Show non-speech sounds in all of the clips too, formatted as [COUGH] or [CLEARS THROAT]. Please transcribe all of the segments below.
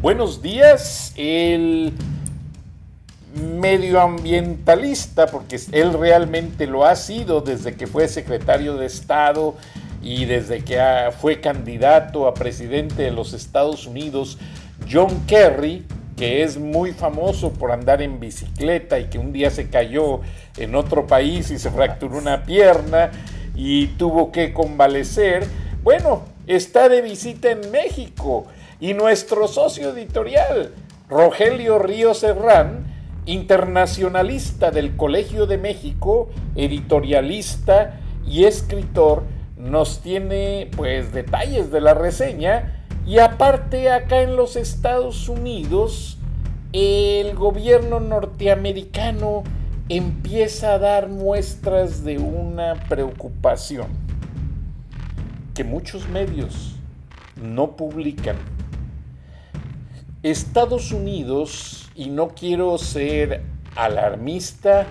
Buenos días, el medioambientalista, porque él realmente lo ha sido desde que fue secretario de Estado y desde que fue candidato a presidente de los Estados Unidos, John Kerry, que es muy famoso por andar en bicicleta y que un día se cayó en otro país y se fracturó una pierna y tuvo que convalecer. Bueno, está de visita en México. Y nuestro socio editorial, Rogelio Río Serrán, internacionalista del Colegio de México, editorialista y escritor, nos tiene pues detalles de la reseña. Y aparte acá en los Estados Unidos el gobierno norteamericano empieza a dar muestras de una preocupación que muchos medios no publican Estados Unidos, y no quiero ser alarmista,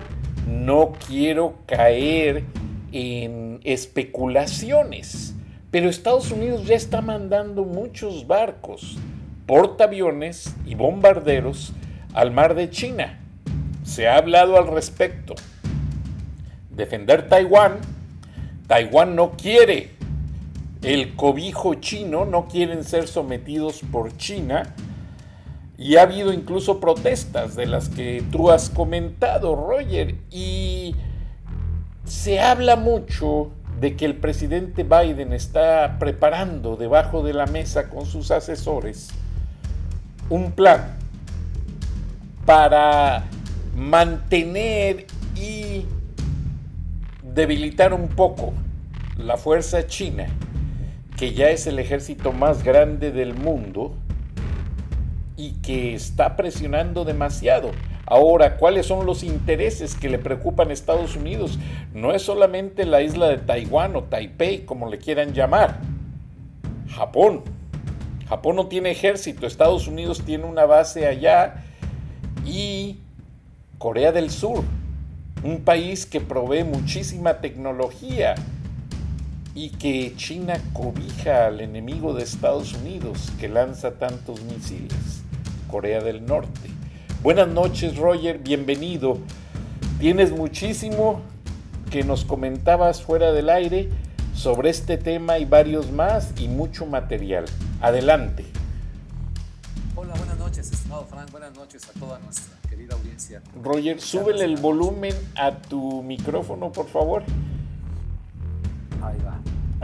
no quiero caer en especulaciones, pero Estados Unidos ya está mandando muchos barcos, portaaviones y bombarderos al mar de China. Se ha hablado al respecto. Defender Taiwán. Taiwán no quiere el cobijo chino, no quieren ser sometidos por China y ha habido incluso protestas de las que tú has comentado, Roger, y se habla mucho de que el presidente Biden está preparando debajo de la mesa con sus asesores un plan para mantener y debilitar un poco la fuerza china, que ya es el ejército más grande del mundo, y que está presionando demasiado. Ahora, ¿cuáles son los intereses que le preocupan a Estados Unidos? No es solamente la isla de Taiwán o Taipei, como le quieran llamar. Japón. Japón no tiene ejército, Estados Unidos tiene una base allá y Corea del Sur, un país que provee muchísima tecnología y que China cobija al enemigo de Estados Unidos que lanza tantos misiles. Corea del Norte. Buenas noches, Roger, bienvenido. Tienes muchísimo que nos comentabas fuera del aire sobre este tema y varios más y mucho material. Adelante. Hola, buenas noches, estimado Frank. Buenas noches a toda nuestra querida audiencia. Roger, súbele el volumen a tu micrófono, por favor.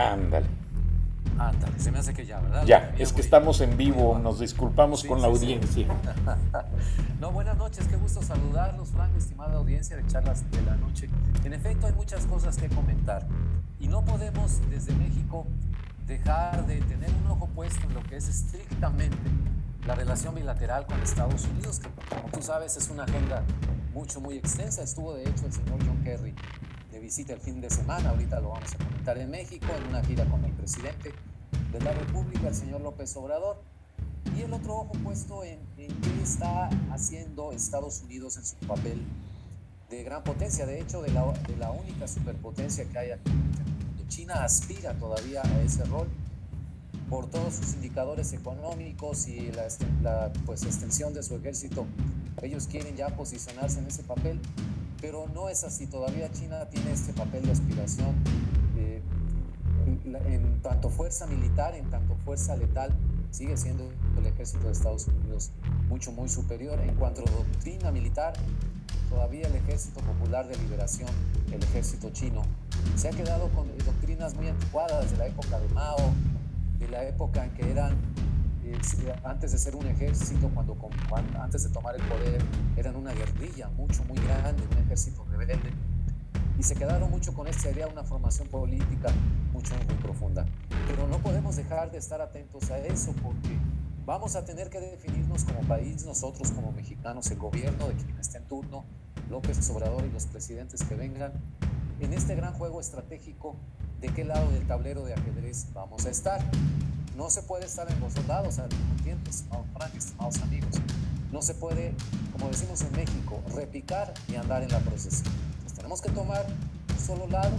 Va. Ándale se me hace que ya, ¿verdad? Ya, es que estamos en vivo, nos disculpamos con la audiencia. [LAUGHS] no, buenas noches, qué gusto saludarlos, Frank, estimada audiencia de Charlas de la Noche. En efecto, hay muchas cosas que comentar y no podemos desde México dejar de tener un ojo puesto en lo que es estrictamente la relación bilateral con Estados Unidos, que como tú sabes es una agenda mucho, muy extensa. Estuvo de hecho el señor John Kerry visita el fin de semana, ahorita lo vamos a comentar en México, en una gira con el presidente de la República, el señor López Obrador. Y el otro ojo puesto en, qué está haciendo Estados Unidos en su papel de gran potencia, de hecho, de la, de la única superpotencia que hay aquí. China aspira todavía a ese rol por todos sus indicadores económicos y la, la pues, extensión de su ejército. Ellos quieren ya posicionarse en ese papel, pero no es así. Todavía China tiene este papel de aspiración en tanto fuerza militar, en tanto fuerza letal, sigue siendo el ejército de Estados Unidos mucho, muy superior. En cuanto a doctrina militar, todavía el Ejército Popular de Liberación, el ejército chino, se ha quedado con doctrinas muy anticuadas de la época de Mao, de la época en que eran, eh, antes de ser un ejército, cuando, antes de tomar el poder, eran una guerrilla mucho, muy grande, un ejército rebelde. Y se quedaron mucho con esta idea, una formación política mucho, muy profunda. Pero no podemos dejar de estar atentos a eso porque vamos a tener que definirnos como país, nosotros como mexicanos, el gobierno de quien esté en turno, López Obrador y los presidentes que vengan, en este gran juego estratégico, ¿de qué lado del tablero de ajedrez vamos a estar? No se puede estar en los dos lados al mismo tiempo, estimados Frank, amigos. No se puede, como decimos en México, repicar y andar en la procesión. tenemos que tomar un solo lado,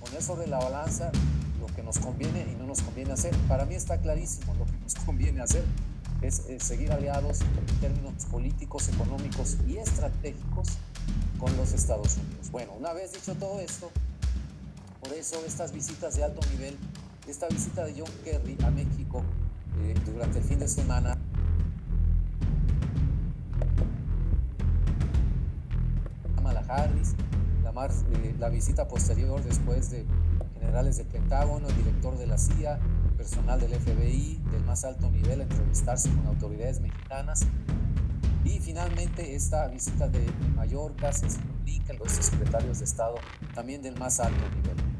poner sobre la balanza lo que nos conviene y no nos conviene hacer. Para mí está clarísimo lo que nos [LAUGHS] conviene hacer es, seguir aliados en términos políticos, económicos y estratégicos con los Estados Unidos. Bueno, una vez dicho todo esto, por eso estas visitas de alto nivel, esta visita de John Kerry a México eh, durante el fin de semana, Kamala Harris, la, eh, visita posterior después de generales del Pentágono, el director de la CIA, personal del FBI del más alto nivel a entrevistarse con autoridades mexicanas. Y finalmente esta visita de Mallorca, señor Blinken, los secretarios de Estado también del más alto nivel.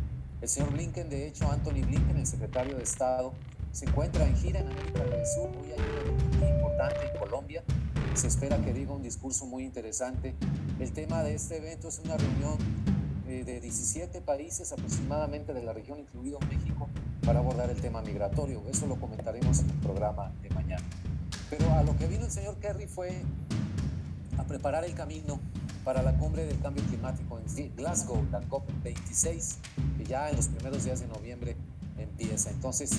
El señor Blinken, de hecho, Anthony Blinken, el secretario de Estado, se encuentra en gira en América del Sur, hoy hay muy importante en Colombia. Se espera que diga un discurso muy interesante. El tema de este evento es una reunión eh, de 17 países aproximadamente de la región, incluido México, para abordar el tema migratorio. Eso lo comentaremos en el programa de mañana. Pero a lo que vino el señor Kerry fue a preparar el camino para la cumbre del cambio climático en Glasgow, la COP26, que ya en los primeros días de noviembre empieza. Entonces,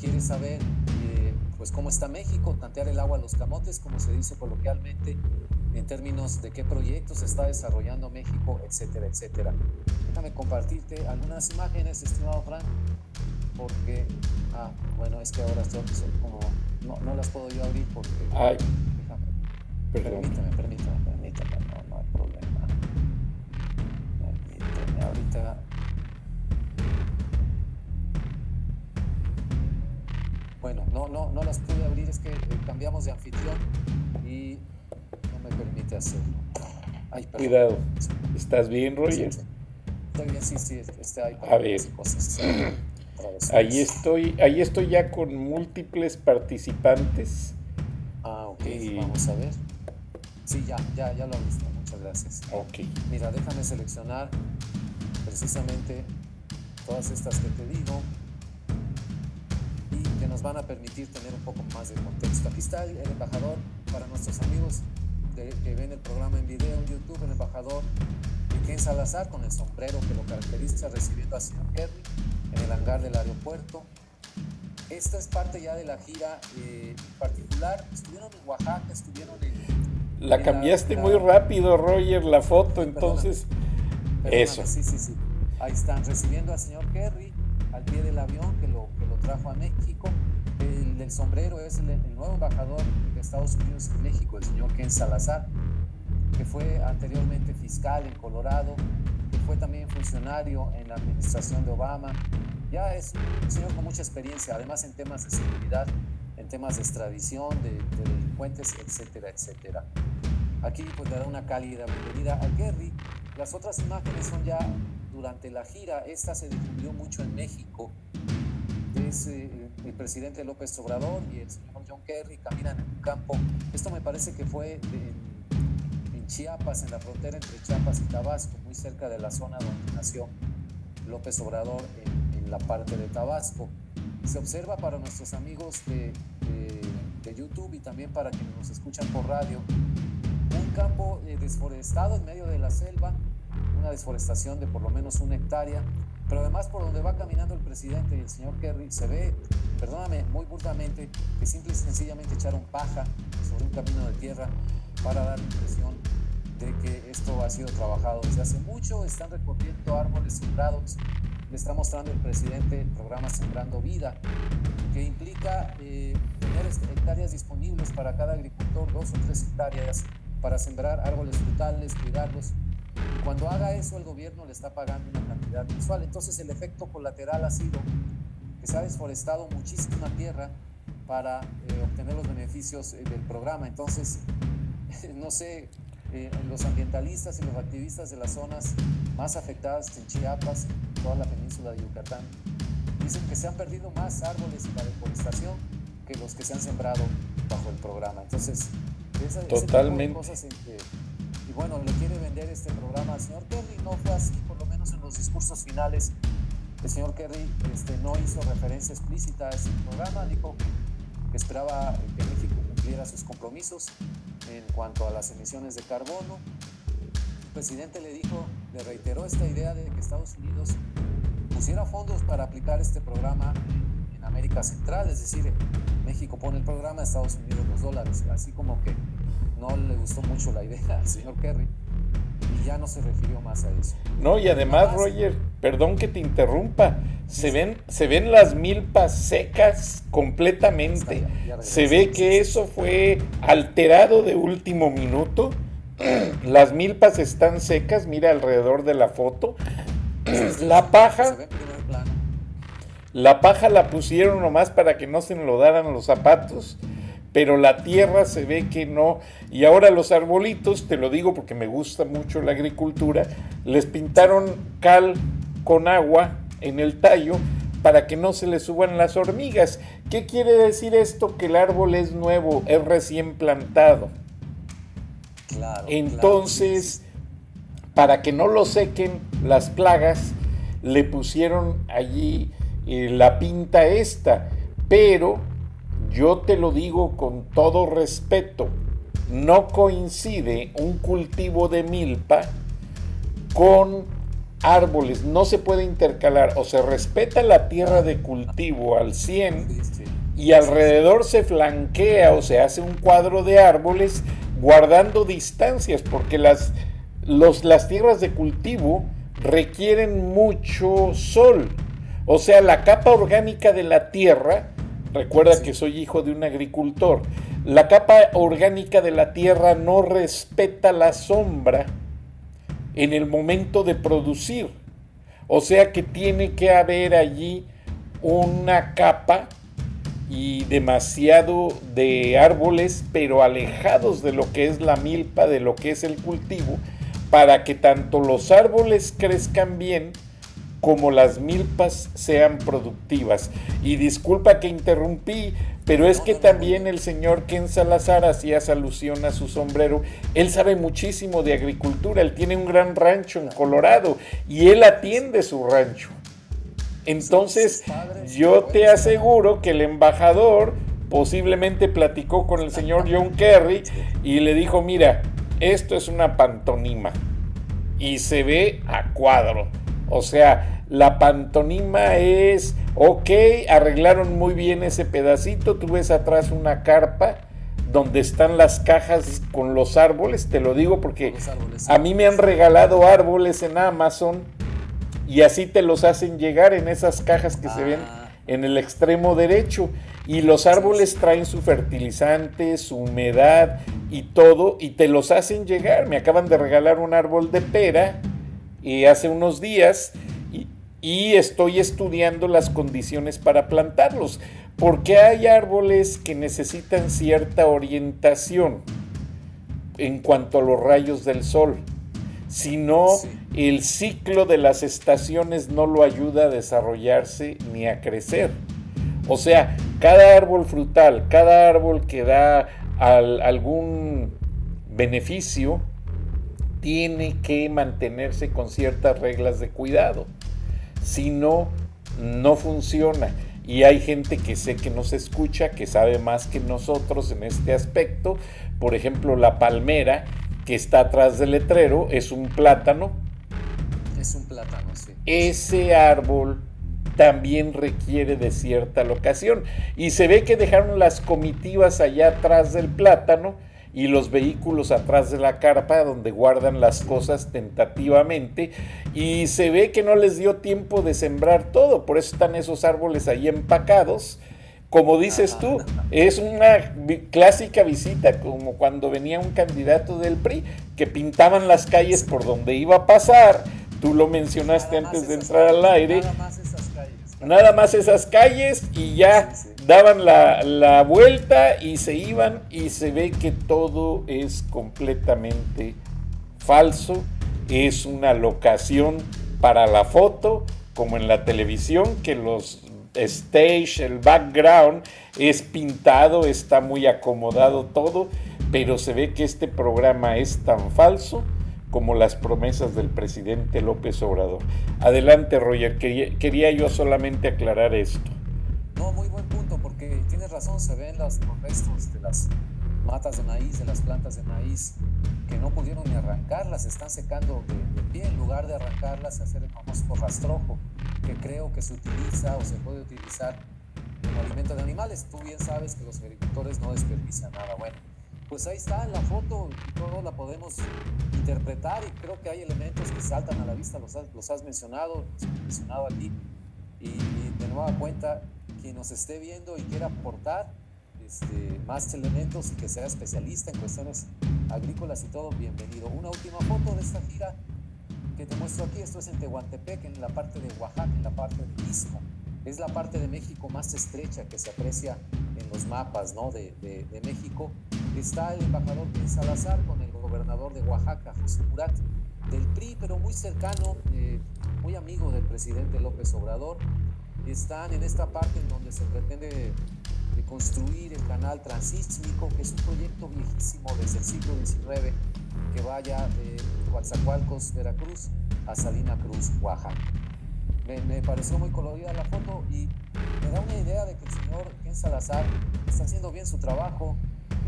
quiere saber eh, pues cómo está México, tantear el agua a los camotes, como se dice coloquialmente, en términos de qué proyectos está desarrollando México, etcétera, etcétera. Déjame compartirte algunas imágenes, estimado Frank, porque, ah, bueno, es que ahora estoy, como, no, no, las puedo yo abrir porque, Ay, déjame, permítame, permítame, permítame, ahorita Bueno, no, no, no las pude abrir, es que eh, cambiamos de anfitrión y no me permite hacerlo. Ay, Cuidado, ¿estás bien, Roger? Estoy bien, sí, sí, este A ver. Cosas. Ahí estoy, ahí estoy ya con múltiples participantes. Ah, ok, vamos a ver. Sí, ya, ya, ya lo he visto, muchas gracias. Ok. Mira, déjame seleccionar precisamente todas estas que te digo y que nos van a permitir tener un poco más de contexto. Aquí está el, embajador para nuestros amigos que ven el programa en video en YouTube, el embajador Ken Salazar con el sombrero que lo caracteriza recibiendo al señor Kerry en el hangar del aeropuerto. Esta es parte ya de la gira eh, particular. Estuvieron en Oaxaca, estuvieron en... La cambiaste muy rápido, Roger, la foto, entonces... eso. Sí, sí, sí. Ahí están recibiendo al señor Kerry al pie del avión que lo, que lo trajo a México. El del sombrero es el, el nuevo embajador de Estados Unidos en México, el señor Ken Salazar, que fue anteriormente fiscal en Colorado, que fue también funcionario en la administración de Obama. Ya es un señor con mucha experiencia, además en temas de seguridad, en temas de extradición, de, delincuentes, etcétera, etcétera. Aquí pues le da una cálida bienvenida a Kerry. Las otras imágenes son ya durante la gira, esta se difundió mucho en México. Es eh, el presidente López Obrador y el señor John Kerry caminan en un campo. Esto me parece que fue en Chiapas, en la frontera entre Chiapas y Tabasco, muy cerca de la zona donde nació López Obrador en, la parte de Tabasco. Se observa para nuestros amigos de, de, YouTube y también para quienes nos escuchan por radio, un campo eh, desforestado en medio de la selva, una desforestación de por lo menos una hectárea, pero además por donde va caminando el presidente y el señor Kerry se ve, perdóname muy burlamente, que simple y sencillamente echaron paja sobre un camino de tierra para dar la impresión de que esto ha sido trabajado desde hace mucho, están recorriendo árboles sembrados. Le está mostrando el presidente el programa Sembrando Vida, que implica eh, tener hectáreas disponibles para cada agricultor, dos o tres hectáreas, para sembrar árboles frutales, cuidarlos. Y cuando haga eso, el gobierno le está pagando una cantidad mensual. Entonces, el efecto colateral ha sido que se ha desforestado muchísima tierra para eh, obtener los beneficios eh, del programa. Entonces, [LAUGHS] no sé, eh, los ambientalistas y los activistas de las zonas más afectadas en Chiapas, toda la península de Yucatán, dicen que se han perdido más árboles en la deforestación que los que se han sembrado bajo el programa. Entonces, Totalmente. cosas en que, y bueno, le quiere vender este programa al señor Kerry, no fue así, por lo menos en los discursos finales. El señor Kerry este, no hizo referencia explícita a ese programa, dijo que esperaba que México cumpliera sus compromisos en cuanto a las emisiones de carbono. El presidente le dijo, le reiteró esta idea de que Estados Unidos pusiera fondos para aplicar este programa América Central, es decir, México pone el programa, Estados Unidos los dólares, así como que no le gustó mucho la idea al señor Kerry y ya no se refirió más a eso. No, y además, Roger, perdón que te interrumpa, se ven, se ven las milpas secas completamente. Se ve que eso fue alterado de último minuto. [CLEARS THROAT] Las milpas están secas, mira alrededor de la foto. La paja. La paja la pusieron nomás para que no se enlodaran los zapatos pero la tierra se ve que no. Y ahora los arbolitos, te lo digo porque me gusta mucho la agricultura, les pintaron cal con agua en el tallo para que no se le suban las hormigas. ¿Qué quiere decir esto? Que el árbol es nuevo, es recién plantado. Claro, Entonces, para que no lo sequen las plagas, le pusieron allí eh, la pinta esta, pero yo te lo digo con todo respeto, no coincide un cultivo de milpa con árboles, no se puede intercalar, o se respeta la tierra de cultivo al 100 y alrededor se flanquea o se hace un cuadro de árboles guardando distancias, porque las, las tierras de cultivo requieren mucho sol, o sea, la capa orgánica de la tierra Recuerda que soy hijo de un agricultor. La capa orgánica de la tierra no respeta la sombra en el momento de producir. O sea que tiene que haber allí una capa y demasiado de árboles, pero alejados de lo que es la milpa, de lo que es el cultivo, para que tanto los árboles crezcan bien, como las milpas sean productivas. Y disculpa que interrumpí, pero es que también el señor Ken Salazar hacía alusión a su sombrero. Él sabe muchísimo de agricultura, él tiene un gran rancho en Colorado y él atiende su rancho. Entonces, yo te aseguro que el embajador posiblemente platicó con el señor [LAUGHS] John Kerry y le dijo, mira, esto es una pantonima y se ve a cuadro. O sea, la pantonima es, ok, arreglaron muy bien ese pedacito, tú ves atrás una carpa donde están las cajas con los árboles, te lo digo porque a mí me han regalado árboles en Amazon y así te los hacen llegar en esas cajas que se ven ah. en el extremo derecho. Y los árboles traen su fertilizante, su humedad y todo, y te los hacen llegar. Me acaban de regalar un árbol de pera hace unos días y, estoy estudiando las condiciones para plantarlos, porque hay árboles que necesitan cierta orientación en cuanto a los rayos del sol. Si no, el ciclo de las estaciones no lo ayuda a desarrollarse ni a crecer. O sea, cada árbol frutal, cada árbol que da algún beneficio, tiene que mantenerse con ciertas reglas de cuidado. Si no, no funciona. Y hay gente que sé que nos escucha, que sabe más que nosotros en este aspecto. Por ejemplo, la palmera que está atrás del letrero es un plátano. Es un plátano, sí. Ese árbol también requiere de cierta locación. Y se ve que dejaron las comitivas allá atrás del plátano y los vehículos atrás de la carpa donde guardan las cosas tentativamente y se ve que no les dio tiempo de sembrar todo, por eso están esos árboles ahí empacados. Como dices tú, [LAUGHS] es una clásica visita como cuando venía un candidato del PRI que pintaban las calles por donde iba a pasar. Tú lo mencionaste antes de entrar al aire. Nada más esas calles. Nada más esas calles y ya daban la, vuelta y se iban y se ve que todo es completamente falso, es una locación para la foto, como en la televisión, que los stage, el background es pintado, está muy acomodado todo, pero se ve que este programa es tan falso como las promesas del presidente López Obrador. Adelante, Roger, quería, quería yo solamente aclarar esto. No, muy buen punto, razón, se ven los, restos de las matas de maíz, de las plantas de maíz, que no pudieron ni arrancarlas, están secando de, pie, en lugar de arrancarlas, hacer el famoso rastrojo, que creo que se utiliza o se puede utilizar como alimento de animales. Tú bien sabes que los agricultores no desperdician nada. Bueno, pues ahí está en la foto, todo la podemos interpretar y creo que hay elementos que saltan a la vista, los has, los has mencionado, los has mencionado aquí, y de nueva cuenta quien nos esté viendo y quiera aportar este, más elementos y que sea especialista en cuestiones agrícolas y todo, bienvenido. Una última foto de esta gira que te muestro aquí, esto es en Tehuantepec, en la parte de Oaxaca, en la parte del Istmo. Es la parte de México más estrecha que se aprecia en los mapas ¿no? de, de, México. Está el embajador Luis Salazar con el gobernador de Oaxaca, José Murat, del PRI, pero muy cercano, eh, muy amigo del presidente López Obrador están en esta parte en donde se pretende construir el canal transísmico, que es un proyecto viejísimo desde el siglo XIX, que vaya de Coatzacoalcos, Veracruz, a Salina Cruz, Oaxaca. Me, pareció muy colorida la foto y me da una idea de que el señor Ken Salazar está haciendo bien su trabajo,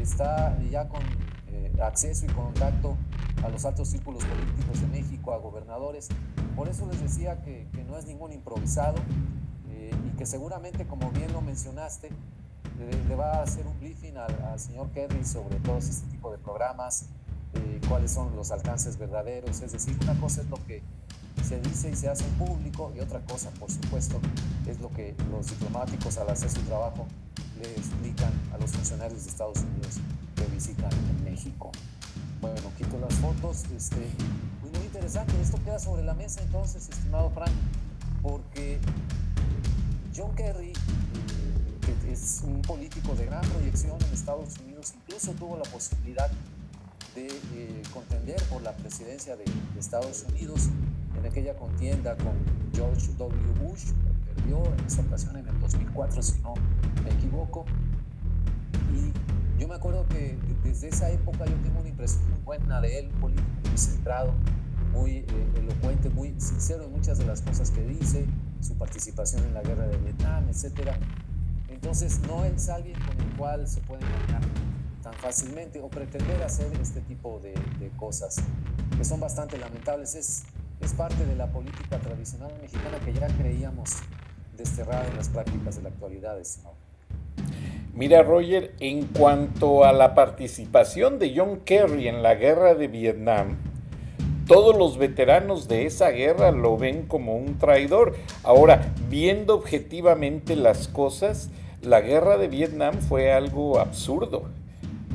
está ya con eh, acceso y contacto a los altos círculos políticos de México, a gobernadores. Por eso les decía que, que no es ningún improvisado, y que seguramente, como bien lo mencionaste, le, va a hacer un briefing al, señor Kerry sobre todos este tipo de programas, eh, cuáles son los alcances verdaderos. Es decir, una cosa es lo que se dice y se hace en público y otra cosa, por supuesto, es lo que los diplomáticos al hacer su trabajo le explican a los funcionarios de Estados Unidos que visitan México. Bueno, quito las fotos. Este, muy interesante. Esto queda sobre la mesa entonces, estimado Frank, porque John Kerry, que es un político de gran proyección en Estados Unidos, incluso tuvo la posibilidad de eh, contender por la presidencia de, Estados Unidos en aquella contienda con George W. Bush, perdió en esa ocasión en el 2004, si no me equivoco. Y yo me acuerdo que desde esa época yo tengo una impresión muy buena de él, un político muy centrado, muy eh, elocuente, muy sincero en muchas de las cosas que dice, su participación en la guerra de Vietnam, etc. Entonces no es alguien con el cual se puede engañar tan fácilmente o pretender hacer este tipo de, cosas que son bastante lamentables. Es, es parte de la política tradicional mexicana que ya creíamos desterrada en las prácticas de la actualidad. Mira, Roger, en cuanto a la participación de John Kerry en la guerra de Vietnam, todos los veteranos de esa guerra lo ven como un traidor. Ahora, viendo objetivamente las cosas, la guerra de Vietnam fue algo absurdo.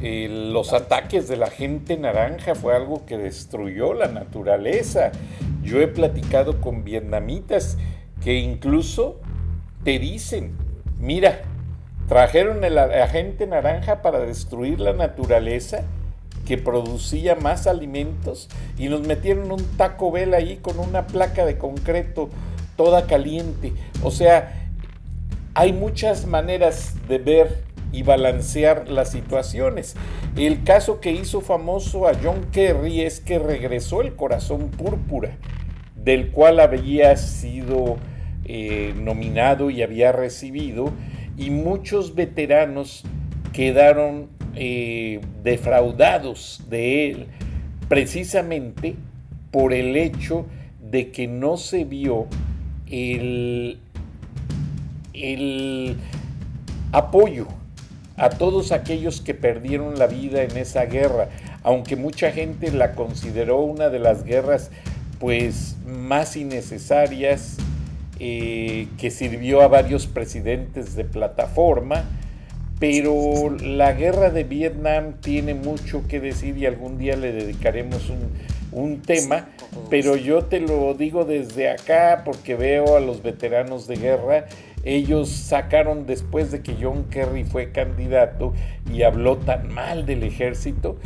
los ataques de la gente naranja fue algo que destruyó la naturaleza. Yo he platicado con vietnamitas que incluso te dicen, mira, trajeron el agente naranja para destruir la naturaleza que producía más alimentos y nos metieron un taco Bell ahí con una placa de concreto toda caliente. O sea, hay muchas maneras de ver y balancear las situaciones. El caso que hizo famoso a John Kerry es que regresó el corazón púrpura, del cual había sido eh, nominado y había recibido, y muchos veteranos quedaron eh, defraudados de él precisamente por el hecho de que no se vio el, el apoyo a todos aquellos que perdieron la vida en esa guerra, aunque mucha gente la consideró una de las guerras pues más innecesarias eh, que sirvió a varios presidentes de plataforma, pero la guerra de Vietnam tiene mucho que decir y algún día le dedicaremos un, tema, pero yo te lo digo desde acá porque veo a los veteranos de guerra. Ellos sacaron después de que John Kerry fue candidato y habló tan mal del ejército,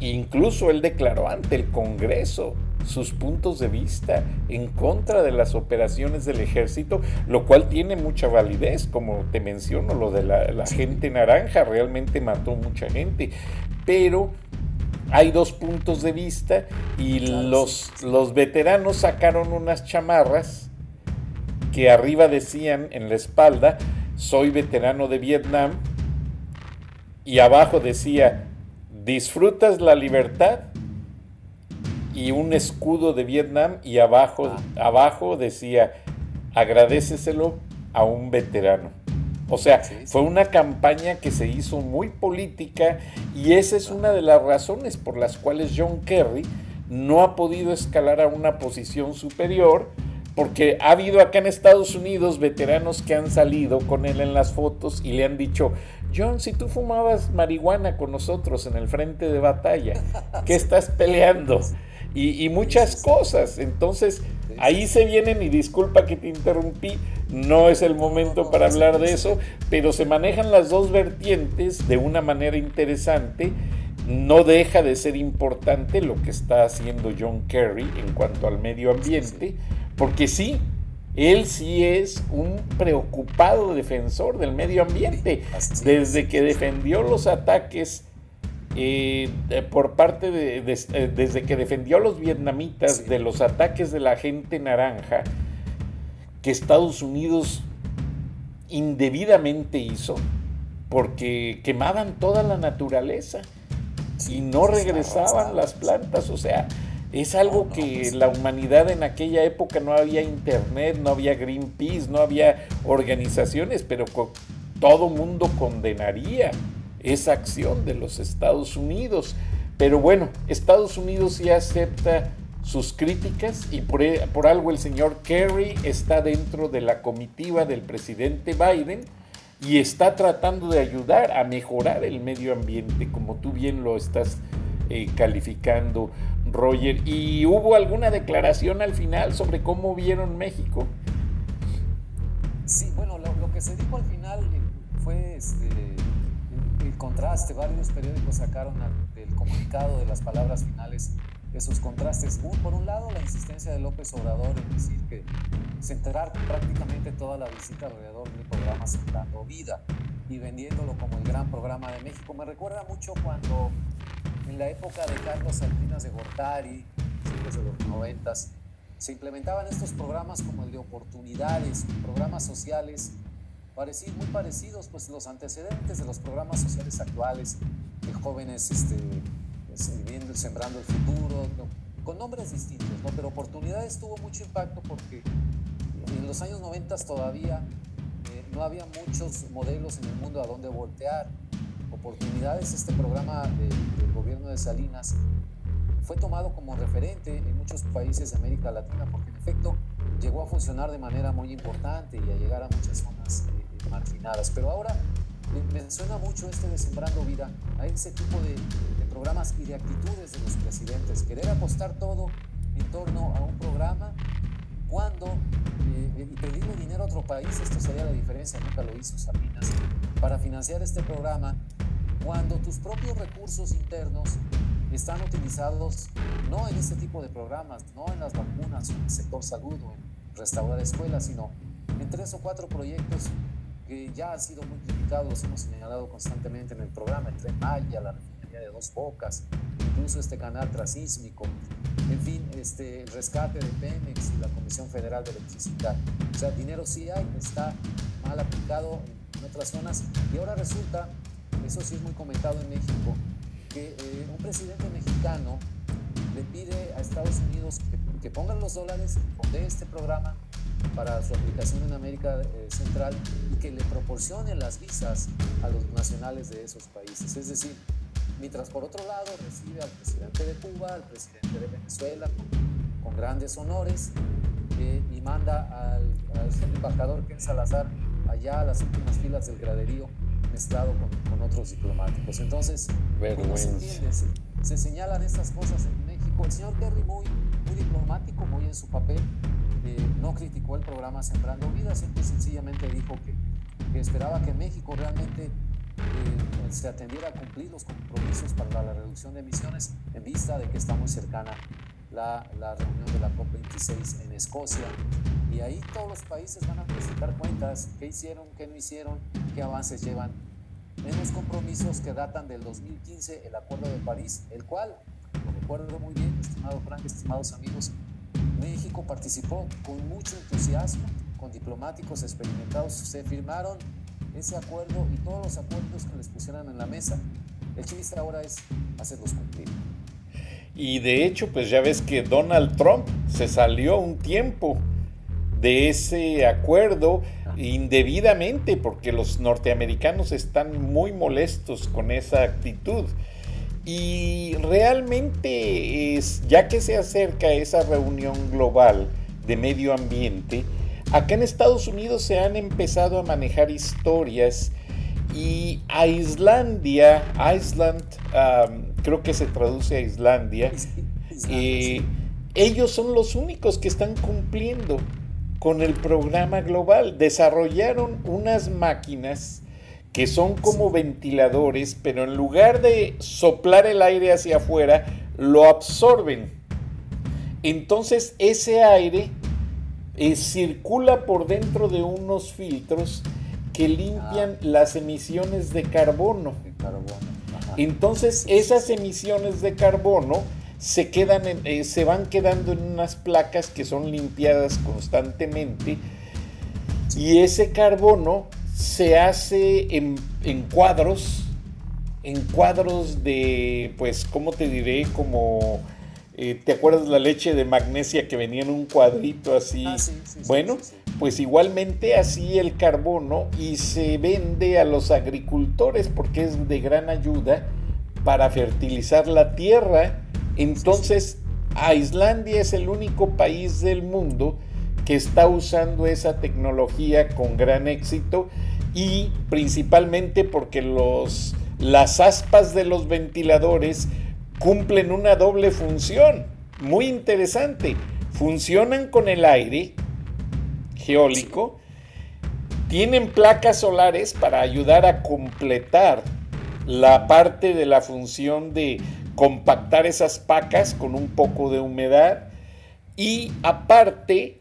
incluso él declaró ante el Congreso sus puntos de vista en contra de las operaciones del ejército, lo cual tiene mucha validez, como te menciono, lo de la, gente naranja realmente mató mucha gente, pero hay dos puntos de vista y los, los veteranos sacaron unas chamarras que arriba decían en la espalda, soy veterano de Vietnam, y abajo decía, ¿disfrutas la libertad? Y un escudo de Vietnam y abajo, ah. abajo decía, agradeceselo a un veterano. O sea, fue una campaña que se hizo muy política y esa es una de las razones por las cuales John Kerry no ha podido escalar a una posición superior porque ha habido acá en Estados Unidos veteranos que han salido con él en las fotos y le han dicho, John, si tú fumabas marihuana con nosotros en el frente de batalla, ¿qué estás peleando? Y, muchas cosas. Entonces, ahí se vienen, y disculpa que te interrumpí, no es el momento para hablar de eso, pero se manejan las dos vertientes de una manera interesante. No deja de ser importante lo que está haciendo John Kerry en cuanto al medio ambiente, porque sí, él sí es un preocupado defensor del medio ambiente. Desde que defendió los ataques eh, por parte de, eh, desde que defendió a los vietnamitas de los ataques de la gente naranja que Estados Unidos indebidamente hizo porque quemaban toda la naturaleza y no regresaban las plantas, o sea, es algo que la humanidad en aquella época no había internet, no había Greenpeace, no había organizaciones, pero todo mundo condenaría esa acción de los Estados Unidos. Pero bueno, Estados Unidos sí acepta sus críticas y por, e, por, algo el señor Kerry está dentro de la comitiva del presidente Biden y está tratando de ayudar a mejorar el medio ambiente, como tú bien lo estás eh, calificando, Roger. ¿Y hubo alguna declaración al final sobre cómo vieron México? Sí, bueno, lo, que se dijo al final eh, fue este, el, contraste. Varios periódicos sacaron del comunicado de las palabras finales esos contrastes. por un lado, la insistencia de López Obrador en decir que centrar prácticamente toda la visita alrededor del programa Sembrando Vida y vendiéndolo como el gran programa de México. Me recuerda mucho cuando en la época de Carlos Salinas de Gortari, de los noventas, se implementaban estos programas como el de oportunidades, programas sociales parecidos, muy parecidos, pues los antecedentes de los programas sociales actuales, de jóvenes este, viviendo, sembrando el futuro, con nombres distintos, ¿no? pero oportunidades tuvo mucho impacto porque en los años 90 todavía eh, no había muchos modelos en el mundo a donde voltear oportunidades, este programa del gobierno de Salinas fue tomado como referente en muchos países de América Latina porque en efecto llegó a funcionar de manera muy importante y a llegar a muchas zonas marginadas. Pero ahora me suena mucho este de Sembrando Vida a ese tipo de, programas y de actitudes de los presidentes. Querer apostar todo en torno a un programa cuando eh, pedirle dinero a otro país, esto sería la diferencia, nunca lo hizo Salinas, para financiar este programa cuando tus propios recursos internos están utilizados no en este tipo de programas, no en las vacunas, en el sector salud o en restaurar escuelas, sino en tres o cuatro proyectos que ya han sido multiplicados, hemos señalado constantemente en el programa, el Tren Maya, la refinería de Dos Bocas, incluso este canal transísmico, en fin, este, el rescate de Pemex y la Comisión Federal de Electricidad. O sea, dinero sí hay, está mal aplicado en otras zonas y ahora resulta eso sí es muy comentado en México, que eh, un presidente mexicano le pide a Estados Unidos que, pongan los dólares, de este programa, para su aplicación en América eh, Central y que le proporcionen las visas a los nacionales de esos países. Es decir, mientras por otro lado recibe al presidente de Cuba, al presidente de Venezuela con, grandes honores eh, y manda al, embajador Ken Salazar allá a las últimas filas del graderío mezclado con, con otros diplomáticos. Entonces, no se entiende, se, señalan estas cosas en México. El señor Kerry muy, muy diplomático, muy en su papel, eh, no criticó el programa Sembrando Vida, simple sencillamente dijo que, esperaba que México realmente eh, se atendiera a cumplir los compromisos para la reducción de emisiones en vista de que está muy cercana la, reunión de la COP26 en Escocia. Y ahí todos los países van a presentar cuentas, qué hicieron, qué no hicieron, qué avances llevan en compromisos que datan del 2015, el Acuerdo de París, el cual, lo recuerdo muy bien, estimado Frank, estimados amigos, México participó con mucho entusiasmo, con diplomáticos experimentados, se firmaron ese acuerdo y todos los acuerdos que les pusieran en la mesa. El chiste ahora es hacerlos cumplir. Y de hecho, pues ya ves que Donald Trump se salió un tiempo de ese acuerdo indebidamente porque los norteamericanos están muy molestos con esa actitud. Y realmente es, ya que se acerca esa reunión global de medio ambiente, acá en Estados Unidos se han empezado a manejar historias y a Islandia, Iceland, creo que se traduce a Islandia, eh, ellos son los únicos que están cumpliendo con el programa global. Desarrollaron unas máquinas que son como ventiladores, pero en lugar de soplar el aire hacia afuera, lo absorben. Entonces ese aire eh, circula por dentro de unos filtros que limpian ah. las emisiones de carbono. Entonces esas emisiones de carbono se, quedan eh, se van quedando en unas placas que son limpiadas constantemente y ese carbono se hace en, cuadros, en cuadros de, pues, ¿cómo te diré? Como, eh, ¿te acuerdas la leche de magnesia que venía en un cuadrito así? Ah, bueno, pues igualmente así el carbono y se vende a los agricultores porque es de gran ayuda para fertilizar la tierra entonces, Islandia es el único país del mundo que está usando esa tecnología con gran éxito y principalmente porque los, las aspas de los ventiladores cumplen una doble función muy interesante. Funcionan con el aire geólico, tienen placas solares para ayudar a completar la parte de la función de compactar esas pacas con un poco de humedad y aparte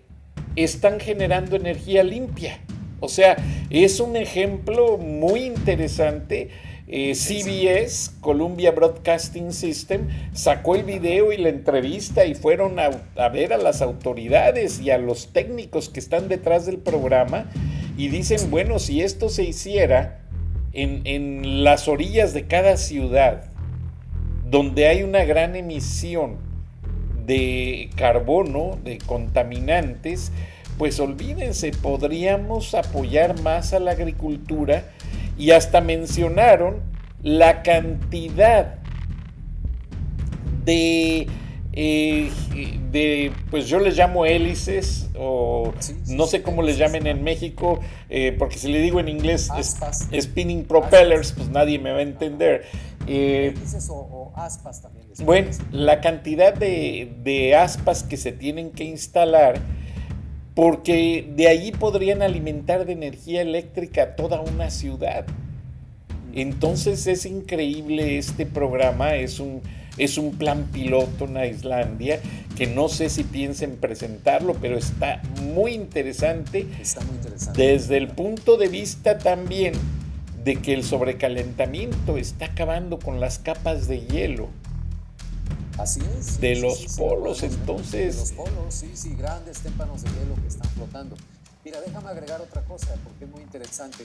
están generando energía limpia. O sea, es un ejemplo muy interesante. Eh, CBS, Columbia Broadcasting System, sacó el video y la entrevista y fueron a, ver a las autoridades y a los técnicos que están detrás del programa y dicen, bueno, si esto se hiciera en, en las orillas de cada ciudad, donde hay una gran emisión de carbono, de contaminantes, pues olvídense, podríamos apoyar más a la agricultura y hasta mencionaron la cantidad de, eh, de pues yo les llamo hélices o no sé cómo les llamen en México, eh, porque si le digo en inglés spinning propellers, pues nadie me va a entender. Eh, o, aspas también. Bueno, la cantidad de, aspas que se tienen que instalar, porque de allí podrían alimentar de energía eléctrica toda una ciudad. Entonces es increíble este programa, es un, es un plan piloto en Islandia que no sé si piensen presentarlo, pero está muy interesante. Está muy interesante. Desde el punto de vista también de que el sobrecalentamiento está acabando con las capas de hielo. Así es. De los polos, entonces. De los polos, sí, sí, grandes témpanos de hielo que están flotando. Mira, déjame agregar otra cosa, porque es muy interesante.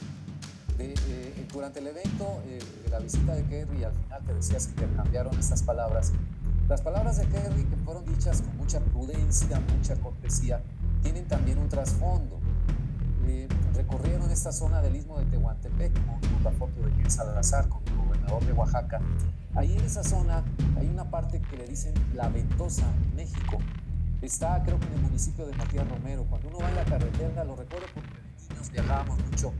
Eh, durante el evento, eh, de la visita de Kerry, al final te decías que intercambiaron estas palabras. Las palabras de Kerry, que fueron dichas con mucha prudencia, mucha cortesía, tienen también un trasfondo. Eh, recorrieron esta zona del istmo de Tehuantepec con la foto de Quién Salazar, con el gobernador de Oaxaca. Ahí en esa zona hay una parte que le dicen La Ventosa, México. Está creo que en el municipio de Matías Romero. Cuando uno va en la carretera, lo recuerdo porque de niños viajábamos mucho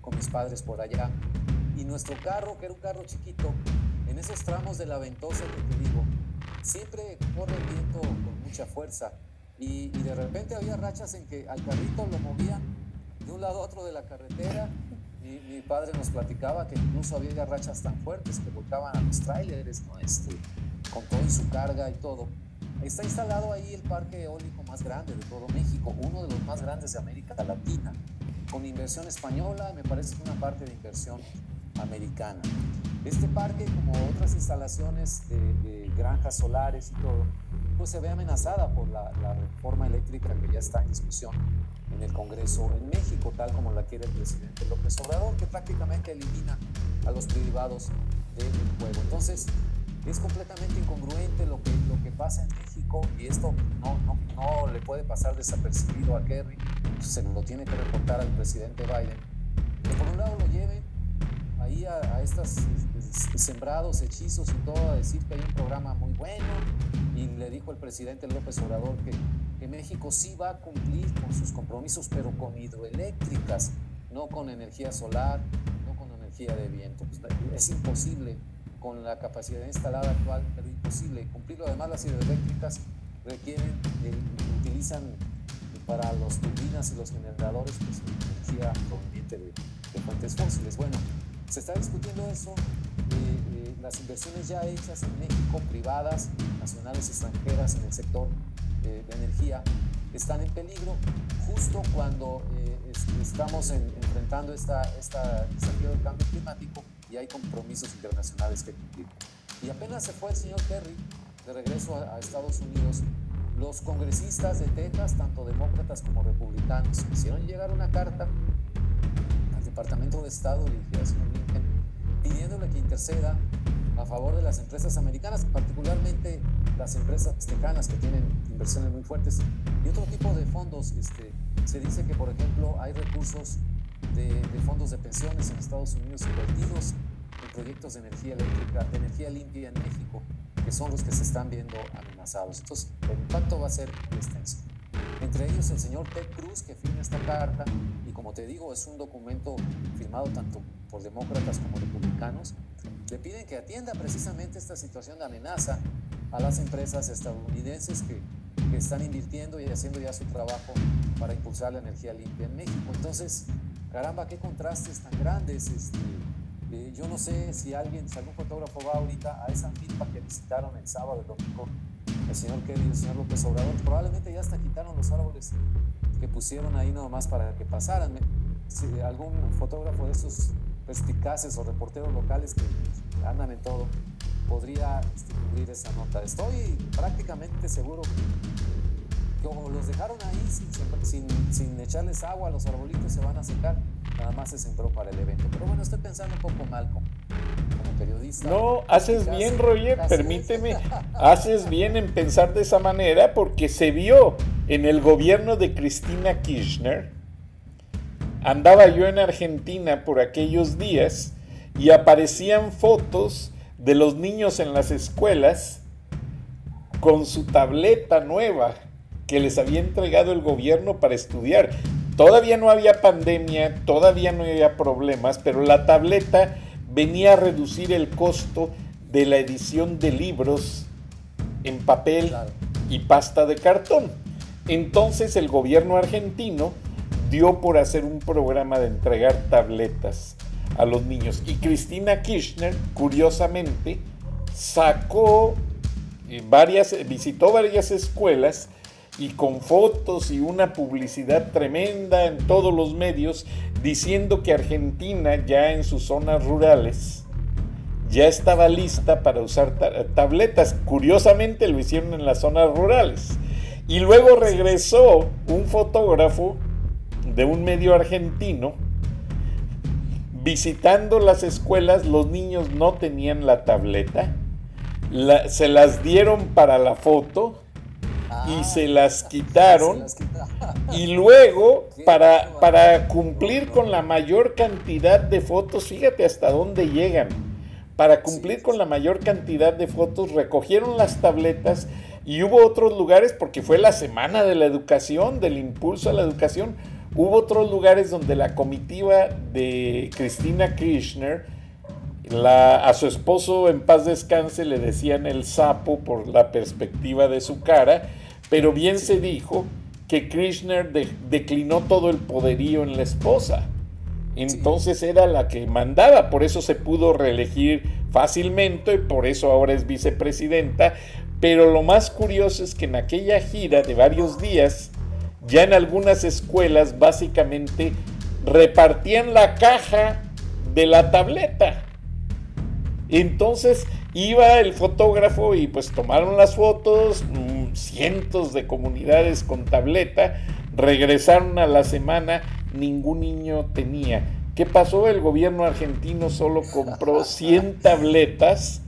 con mis padres por allá. Y nuestro carro, que era un carro chiquito, en esos tramos de La Ventosa que te digo, siempre corre el viento con mucha fuerza. Y, y de repente había rachas en que al carrito lo movían de un lado a otro de la carretera mi, padre nos platicaba que incluso había rachas tan fuertes que volcaban a los tráileres, ¿no? este, con todo y su carga y todo. Está instalado ahí el parque eólico más grande de todo México, uno de los más grandes de América Latina, con inversión española, me parece que una parte de inversión americana. Este parque, como otras instalaciones de, granjas solares y todo, pues se ve amenazada por la reforma eléctrica que ya está en discusión en el Congreso en México, tal como la quiere el presidente López Obrador, que prácticamente elimina a los privados del juego. Entonces, es completamente incongruente lo que, lo que pasa en México y esto no, no, no le puede pasar desapercibido a Kerry, se lo tiene que reportar al presidente Biden. Que por un lado lo lleven ahí a, a estos sembrados, hechizos y todo, a decir que hay un programa muy bueno y le dijo el presidente López Obrador que que México sí va a cumplir con sus compromisos, pero con hidroeléctricas, no con energía solar, no con energía de viento. Pues, es imposible con la capacidad instalada actual, pero imposible cumplirlo. Además, las hidroeléctricas requieren, eh, utilizan para los turbinas y los generadores pues, energía proveniente de, fuentes fósiles. Bueno, se está discutiendo eso. Eh, eh, las inversiones ya hechas en México, privadas, nacionales, extranjeras, en el sector de, energía están en peligro justo cuando eh, estamos enfrentando esta, esta desafío del cambio climático y hay compromisos internacionales que cumplir. Y apenas se fue el señor Kerry de regreso a, Estados Unidos, los congresistas de Texas, tanto demócratas como republicanos, hicieron llegar una carta al Departamento de Estado dirigido al señor Blinken pidiéndole que interceda a favor de las empresas americanas, particularmente las empresas tecanas que tienen inversiones muy fuertes y otro tipo de fondos. Este, se dice que, por ejemplo, hay recursos de, fondos de pensiones en Estados Unidos invertidos en proyectos de energía eléctrica, de energía limpia en México, que son los que se están viendo amenazados. Entonces, el impacto va a ser extenso. Entre ellos el señor Ted Cruz, que firma esta carta, como te digo, es un documento firmado tanto por demócratas como republicanos, le piden que atienda precisamente esta situación de amenaza a las empresas estadounidenses que, que, están invirtiendo y haciendo ya su trabajo para impulsar la energía limpia en México. Entonces, caramba, qué contrastes tan grandes. Este, eh, yo no sé si alguien, si algún fotógrafo va ahorita a esa milpa que visitaron el sábado, el domingo, el señor Kevin y el señor López Obrador, probablemente ya hasta quitaron los árboles que pusieron ahí nomás para que pasaran. Si algún fotógrafo de esos perspicaces o reporteros locales que andan en todo, podría este, cubrir esa nota. Estoy prácticamente seguro que como los dejaron ahí sin, sin, echarles agua, los arbolitos se van a secar, nada más se sembró para el evento. Pero bueno, estoy pensando un poco mal como, periodista. No, haces bien, Roger, permíteme, [LAUGHS] haces bien en pensar de esa manera porque se vio en el gobierno de Cristina Kirchner andaba yo en Argentina por aquellos días y aparecían fotos de los niños en las escuelas con su tableta nueva que les había entregado el gobierno para estudiar. Todavía no había pandemia, todavía no había problemas, pero la tableta venía a reducir el costo de la edición de libros en papel y pasta de cartón. Entonces el gobierno argentino dio por hacer un programa de entregar tabletas a los niños. Y Cristina Kirchner, curiosamente, sacó eh, varias, visitó varias escuelas y con fotos y una publicidad tremenda en todos los medios diciendo que Argentina ya en sus zonas rurales ya estaba lista para usar tabletas. Curiosamente lo hicieron en las zonas rurales. Y luego regresó un fotógrafo de un medio argentino, visitando las escuelas, los niños no tenían la tableta, se las dieron para la foto y [LAUGHS] se las quitaron. Y luego, [LAUGHS] para, para cumplir con la mayor cantidad de fotos, fíjate hasta dónde llegan. Para cumplir con la mayor cantidad de fotos, recogieron las tabletas y hubo otros lugares, porque fue la semana de la educación, del impulso a la educación, hubo otros lugares donde la comitiva de Cristina Kirchner, a su esposo en paz descanse le decían el sapo por la perspectiva de su cara, pero bien se dijo que Krishner declinó todo el poderío en la esposa. Entonces era la que mandaba, por eso se pudo reelegir fácilmente y por eso ahora es vicepresidenta. Pero lo más curioso es que en aquella gira de varios días, ya en algunas escuelas básicamente repartían la caja de la tableta. Entonces iba el fotógrafo y pues tomaron las fotos, mm, cientos de comunidades con tableta, regresaron a la semana, ningún niño tenía. ¿Qué pasó? El gobierno argentino solo compró 100 tabletas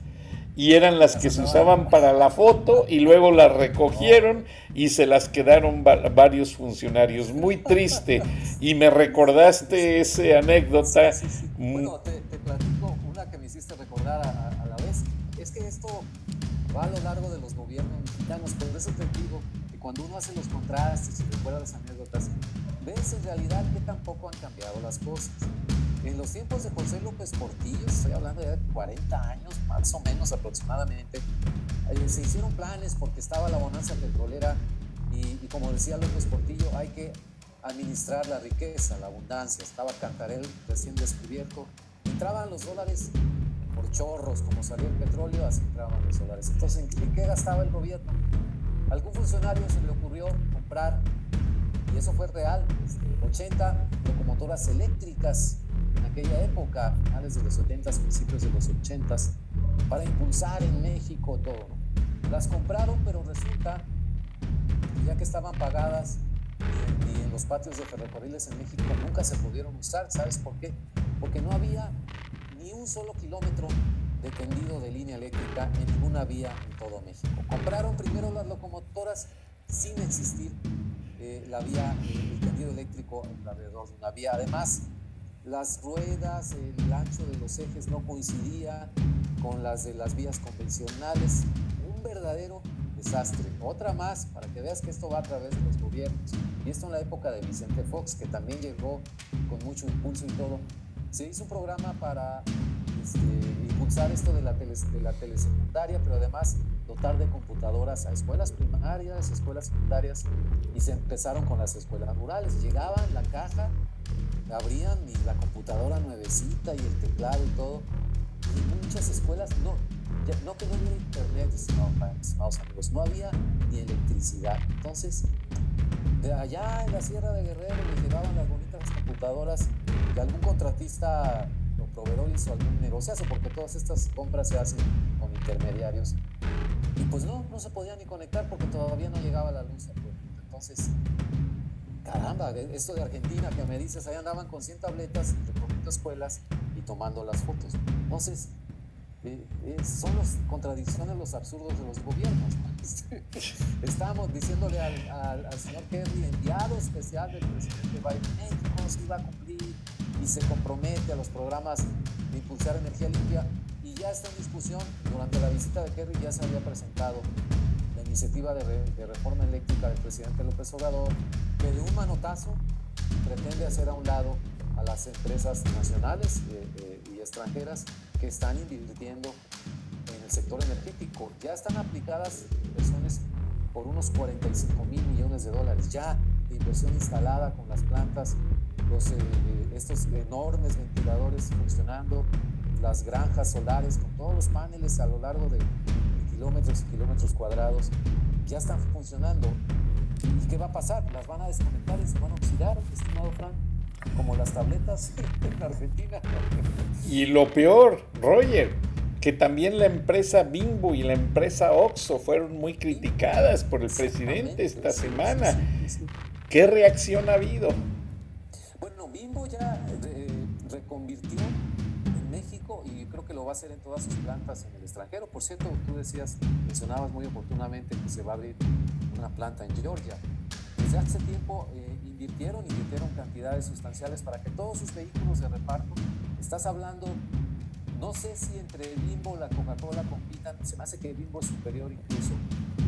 y eran las que se usaban para la foto y luego las recogieron y se las quedaron varios funcionarios. Muy triste. Y me recordaste esa anécdota. Bueno, te, platico una que me hiciste recordar a, la vez. Es que esto va a lo largo de los gobiernos mexicanos. Por eso te digo que cuando uno hace los contrastes y recuerda las anécdotas, ves en realidad que tampoco han cambiado las cosas. En los tiempos de José López Portillo, estoy hablando de 40 años más o menos aproximadamente, eh, se hicieron planes porque estaba la bonanza petrolera y, como decía López Portillo, hay que administrar la riqueza, la abundancia. Estaba Cantarel recién descubierto. Entraban los dólares por chorros, como salía el petróleo, así entraban los dólares. Entonces, ¿en qué gastaba el gobierno? Algún funcionario se le ocurrió comprar, y eso fue real, 80 este, locomotoras eléctricas en aquella época, finales de los 70, principios de los 80, para impulsar en México todo. Las compraron, pero resulta, ya que estaban pagadas y, en los patios de ferrocarriles en México nunca se pudieron usar. ¿Sabes por qué? Porque no había ni un solo kilómetro de tendido de línea eléctrica en ninguna vía en todo México. Compraron primero las locomotoras sin existir eh, la vía, el tendido eléctrico alrededor de una vía. Además, las ruedas, el ancho de los ejes no coincidía con las de las vías convencionales. Un verdadero desastre. Otra más, para que veas que esto va a través de los gobiernos. Y esto en la época de Vicente Fox, que también llegó con mucho impulso y todo. Se hizo un programa para este, impulsar esto de la, tele, de la telesecundaria, pero además dotar de computadoras a escuelas primarias, escuelas secundarias, y se empezaron con las escuelas rurales. Llegaban la caja abrían y la computadora nuevecita y el teclado y todo. Y muchas escuelas no, que no había internet, estimados amigos, no había ni electricidad. Entonces, de allá en la Sierra de Guerrero les llevaban las bonitas computadoras que algún contratista o proveedor hizo algún negociazo, porque todas estas compras se hacen con intermediarios. Pues no, no se podía ni conectar porque todavía no llegaba la luz. Entonces, caramba, esto de Argentina que me dices, ahí andaban con 100 tabletas recorriendo escuelas y tomando las fotos. Entonces, eh, son las contradicciones, los absurdos de los gobiernos. [LAUGHS] Estábamos diciéndole al, señor Kerry, enviado especial del presidente Biden, México se iba a cumplir y se compromete a los programas de impulsar energía limpia ya está en discusión. Durante la visita de Kerry ya se había presentado iniciativa de, reforma eléctrica del presidente López Obrador, que de un manotazo pretende hacer a un lado a las empresas nacionales eh, eh, y extranjeras que están invirtiendo en el sector energético. Ya están aplicadas inversiones por unos 45 mil millones de dólares, ya de inversión instalada con las plantas, los, eh, estos enormes ventiladores funcionando, las granjas solares con todos los paneles a lo largo de kilómetros y kilómetros cuadrados, ya están funcionando. ¿Y qué va a pasar? Las van a desconectar y se van a oxidar, estimado Frank, como las tabletas [LAUGHS] en Argentina. Y lo peor, Roger, que también la empresa Bimbo y la empresa Oxo fueron muy criticadas por el presidente esta semana. ¿Qué reacción ha habido? Bueno, Bimbo ya va a hacer en todas sus plantas en el extranjero. Por cierto, tú decías, mencionabas muy oportunamente que se va a abrir una planta en Georgia. Desde hace tiempo eh, invirtieron, invirtieron cantidades sustanciales para que todos sus vehículos de reparto, estás hablando, no sé si entre Bimbo y la Coca-Cola compitan, se me hace que Bimbo es superior incluso,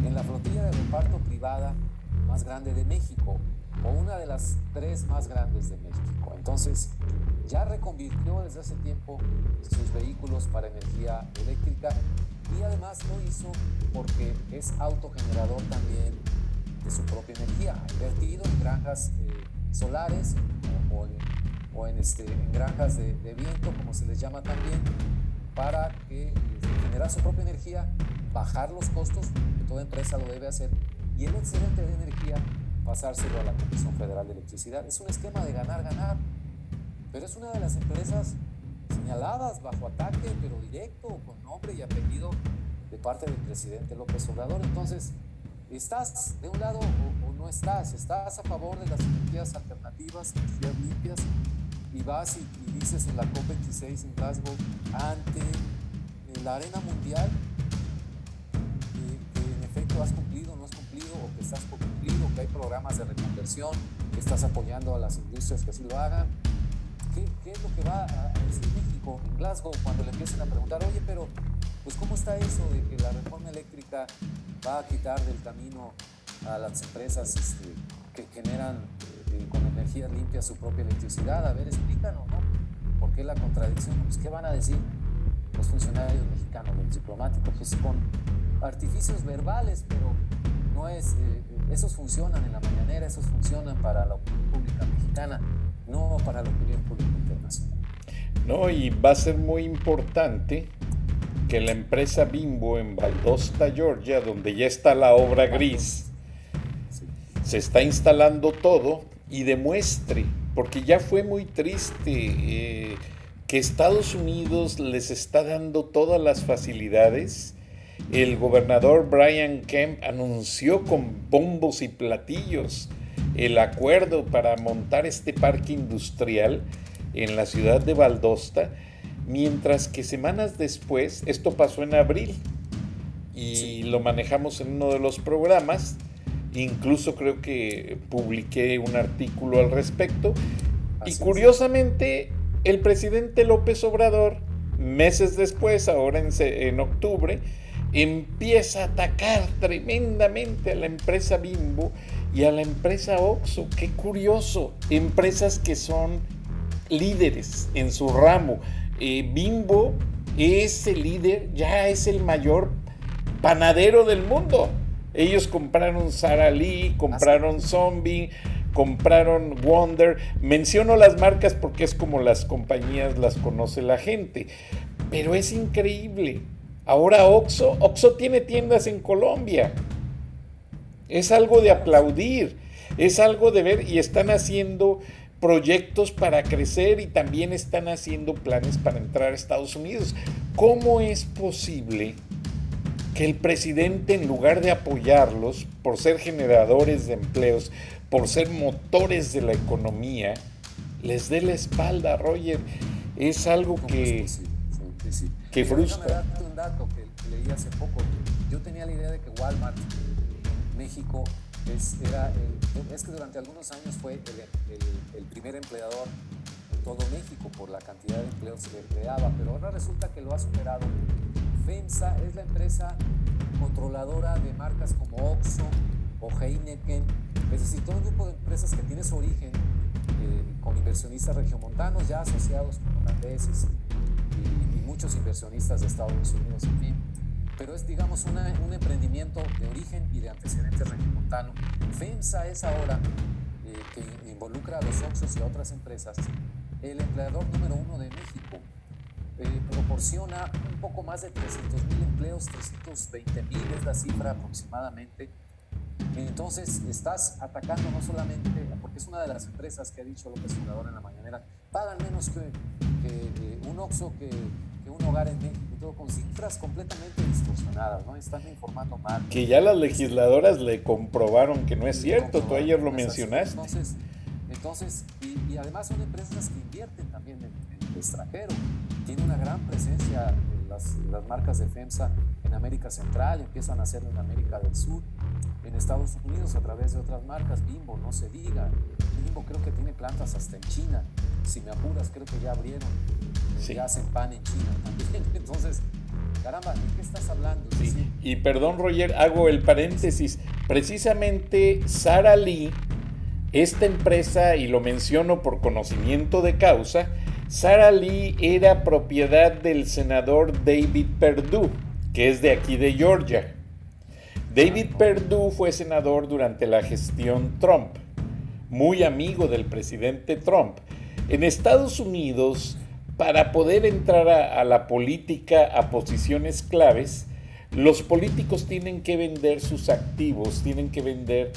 en la flotilla de reparto privada más grande de México o una de las tres más grandes de México. Entonces, ya reconvirtió desde hace tiempo sus vehículos para energía eléctrica y además lo hizo porque es autogenerador también de su propia energía. Invertido en granjas eh, solares o, en, este, en, granjas de, viento, como se les llama también, para que eh, generar su propia energía, bajar los costos, que toda empresa lo debe hacer, y el excedente de energía pasárselo a la Comisión Federal de Electricidad. Es un esquema de ganar-ganar, pero es una de las empresas señaladas bajo ataque, pero directo, con nombre y apellido de parte del presidente López Obrador. Entonces, ¿estás de un lado o, no estás? ¿Estás a favor de las energías alternativas, energías limpias? Y vas y, dices en la COP26 en Glasgow, ante la arena mundial, que, que en efecto has cumplido, no has cumplido, o que estás por que hay programas de reconversión, que estás apoyando a las industrias que así lo hagan. ¿Qué, es lo que va a decir México en Glasgow cuando le empiecen a preguntar, oye, pero pues cómo está eso de que la reforma eléctrica va a quitar del camino a las empresas este, que generan eh, con energías limpias su propia electricidad? A ver, explícanos, ¿no? ¿Por qué la contradicción? Pues, ¿qué van a decir los funcionarios mexicanos, los diplomáticos? Pues con artificios verbales, pero no es, eh, esos funcionan en la mañanera, esos funcionan para la opinión pública mexicana, no para la opinión pública internacional. No, y va a ser muy importante que la empresa Bimbo en Valdosta, Georgia, donde ya está la obra gris, se está instalando todo y demuestre, porque ya fue muy triste eh, que Estados Unidos les está dando todas las facilidades. El gobernador Brian Kemp anunció con bombos y platillos el acuerdo para montar este parque industrial en la ciudad de Valdosta, mientras que semanas después, esto pasó en abril y lo manejamos en uno de los programas, incluso creo que publiqué un artículo al respecto, y curiosamente el presidente López Obrador, meses después, ahora en, en octubre, empieza a atacar tremendamente a la empresa Bimbo y a la empresa Oxxo. Qué curioso, empresas que son líderes en su ramo. Eh, Bimbo es el líder, ya es el mayor panadero del mundo. Ellos compraron Sara Lee, compraron Zombie, compraron Wonder. Menciono las marcas porque es como las compañías las conoce la gente. Pero es increíble. Ahora Oxo, Oxo tiene tiendas en Colombia. Es algo de aplaudir, es algo de ver y están haciendo proyectos para crecer y también están haciendo planes para entrar a Estados Unidos. ¿Cómo es posible que el presidente en lugar de apoyarlos por ser generadores de empleos, por ser motores de la economía, les dé la espalda, Roger? Es algo que que frustra. un dato que leí hace poco. Yo tenía la idea de que Walmart México es, era es que durante algunos años fue el, primer empleador en todo México por la cantidad de empleos que creaba, pero ahora resulta que lo ha superado. FEMSA es la empresa controladora de marcas como Oxxo o Heineken, es decir, todo un grupo de empresas que tiene su origen eh, con inversionistas regiomontanos ya asociados con holandeses muchos inversionistas de Estados Unidos, en fin. Pero es, digamos, un emprendimiento de origen y de antecedentes regiomontano. FEMSA es ahora, eh, que involucra a los Oxos y a otras empresas, el empleador número uno de México. Eh, proporciona un poco más de 300 mil empleos, 320 mil es la cifra aproximadamente. Entonces estás atacando no solamente, porque es una de las empresas que ha dicho López Obrador en la mañanera, pagan menos que, que un Oxo que un hogar en México con cifras completamente distorsionadas, ¿no? Están informando mal. Que ya las legisladoras le comprobaron que no es cierto, tú ayer lo mencionaste. Entonces, entonces y, además son empresas que invierten también en, extranjero. Tiene una gran presencia las, las marcas de FEMSA en América Central, empiezan a hacerlo en América del Sur, en Estados Unidos a través de otras marcas, Bimbo, no se diga. Bimbo creo que tiene plantas hasta en China. Si me apuras, creo que ya abrieron. Sí. Ya hacen pan en China también. [LAUGHS] Entonces, caramba, ¿de qué estás hablando? Sí. Y perdón, Roger, hago el paréntesis. Precisamente Sara Lee, esta empresa, y lo menciono por conocimiento de causa, Sara Lee era propiedad del senador David Perdue, que es de aquí de Georgia. David Perdue fue senador durante la gestión Trump, muy amigo del presidente Trump. En Estados Unidos, para poder entrar a, la política a posiciones claves, los políticos tienen que vender sus activos, tienen que vender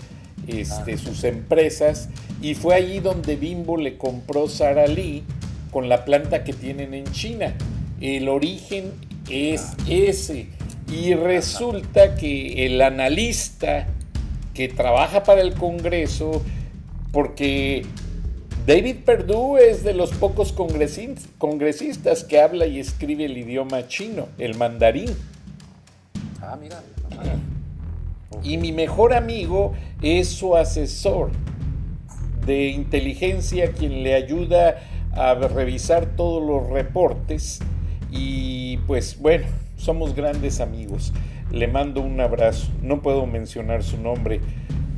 este, ah. sus empresas y fue allí donde Bimbo le compró Sara Lee con la planta que tienen en China. El origen es ah. ese. Y resulta que el analista que trabaja para el Congreso, porque David Perdue es de los pocos congresistas que habla y escribe el idioma chino, el mandarín. Ah, mira. Y mi mejor amigo es su asesor de inteligencia, quien le ayuda a revisar todos los reportes. Y pues bueno, somos grandes amigos. Le mando un abrazo. No puedo mencionar su nombre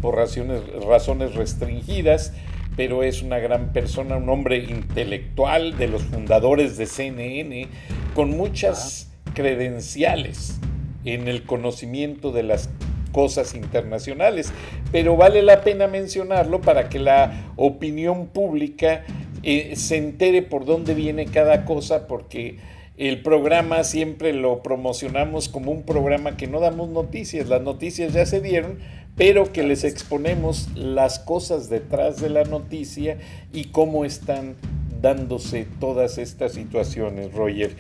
por razones, razones restringidas, pero es una gran persona, un hombre intelectual de los fundadores de CNN, con muchas credenciales en el conocimiento de las cosas internacionales, pero vale la pena mencionarlo para que la opinión pública eh, se entere por dónde viene cada cosa, porque el programa siempre lo promocionamos como un programa que no damos noticias, las noticias ya se dieron, pero que les exponemos las cosas detrás de la noticia y cómo están dándose todas estas situaciones, Roger.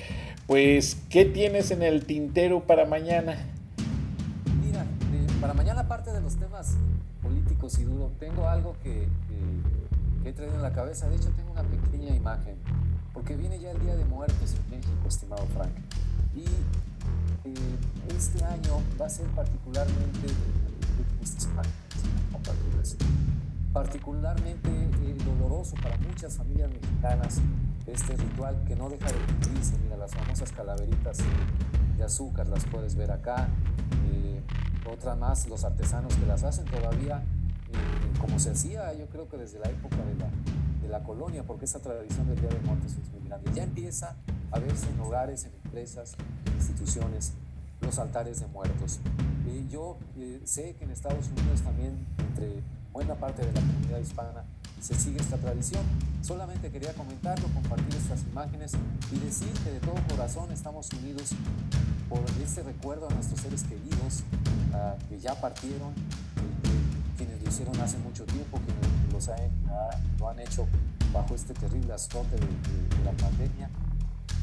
Pues, ¿qué tienes en el tintero para mañana? Mira, eh, para mañana, aparte de los temas políticos y duro, tengo algo que, que he traído en la cabeza. De hecho, tengo una pequeña imagen porque viene ya el Día de Muertos en México, estimado Frank. Y eh, este año va a ser particularmente, particularmente eh, doloroso para muchas familias mexicanas este ritual que no deja de cumplirse. Mira, las famosas calaveritas de azúcar las puedes ver acá. Eh, otra más, los artesanos que las hacen todavía, como se hacía, yo creo que desde la época de la la colonia, porque esa tradición del Día de Muertos es muy grande. Ya empieza a verse en hogares, en empresas, en instituciones, los altares de muertos. y yo eh, sé que en Estados Unidos también, entre buena parte de la comunidad hispana, se sigue esta tradición. Solamente quería comentarlo, compartir estas imágenes y decir que de todo corazón estamos unidos por este recuerdo a nuestros seres queridos que ya partieron, quienes lo hicieron hace mucho tiempo, quienes los han, lo han hecho bajo este terrible azote de, la pandemia.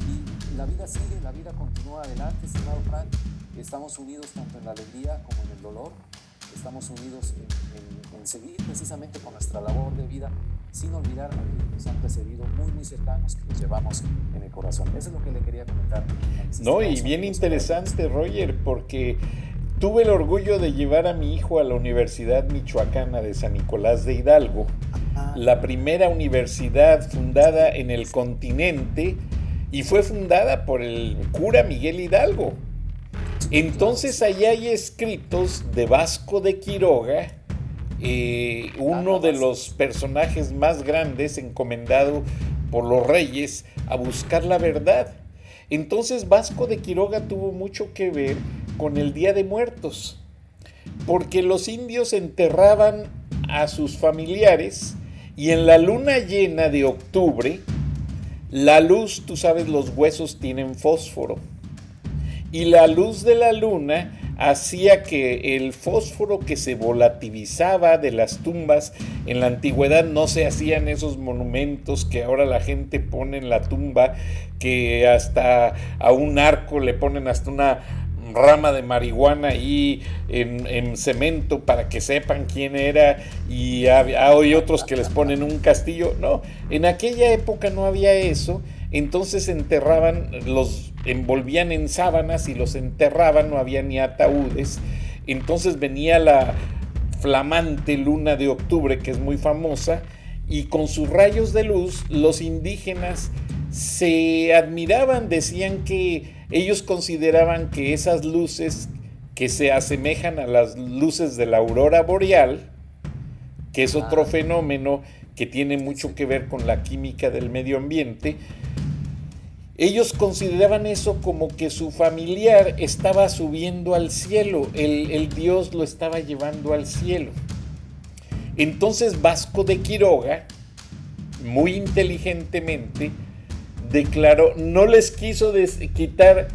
Y la vida sigue, la vida continúa adelante, estimado Frank. Estamos unidos tanto en la alegría como en el dolor. Estamos unidos en, en, seguir precisamente con nuestra labor de vida, sin olvidar a quienes nos han precedido, muy, muy cercanos, que nos llevamos en el corazón. Eso es lo que le quería comentar. No, y bien interesante, Roger, porque Tuve el orgullo de llevar a mi hijo a la Universidad Michoacana de San Nicolás de Hidalgo, la primera universidad fundada en el continente y fue fundada por el cura Miguel Hidalgo. Entonces allá hay escritos de Vasco de Quiroga, eh, uno de los personajes más grandes encomendado por los reyes a buscar la verdad. Entonces Vasco de Quiroga tuvo mucho que ver con el Día de Muertos, porque los indios enterraban a sus familiares y en la luna llena de octubre, la luz, tú sabes, los huesos tienen fósforo, y la luz de la luna hacía que el fósforo que se volatilizaba de las tumbas en la antigüedad no se hacían esos monumentos que ahora la gente pone en la tumba, que hasta a un arco le ponen hasta una rama de marihuana ahí en, cemento para que sepan quién era y hay otros que les ponen un castillo. No, en aquella época no había eso. Entonces enterraban, los envolvían en sábanas y los enterraban, no había ni ataúdes. Entonces venía la flamante luna de octubre, que es muy famosa, y con sus rayos de luz los indígenas se admiraban, decían que ellos consideraban que esas luces que se asemejan a las luces de la aurora boreal, que es otro fenómeno que tiene mucho que ver con la química del medio ambiente, ellos consideraban eso como que su familiar estaba subiendo al cielo, el, el, Dios lo estaba llevando al cielo. Entonces Vasco de Quiroga, muy inteligentemente, declaró, no les quiso quitar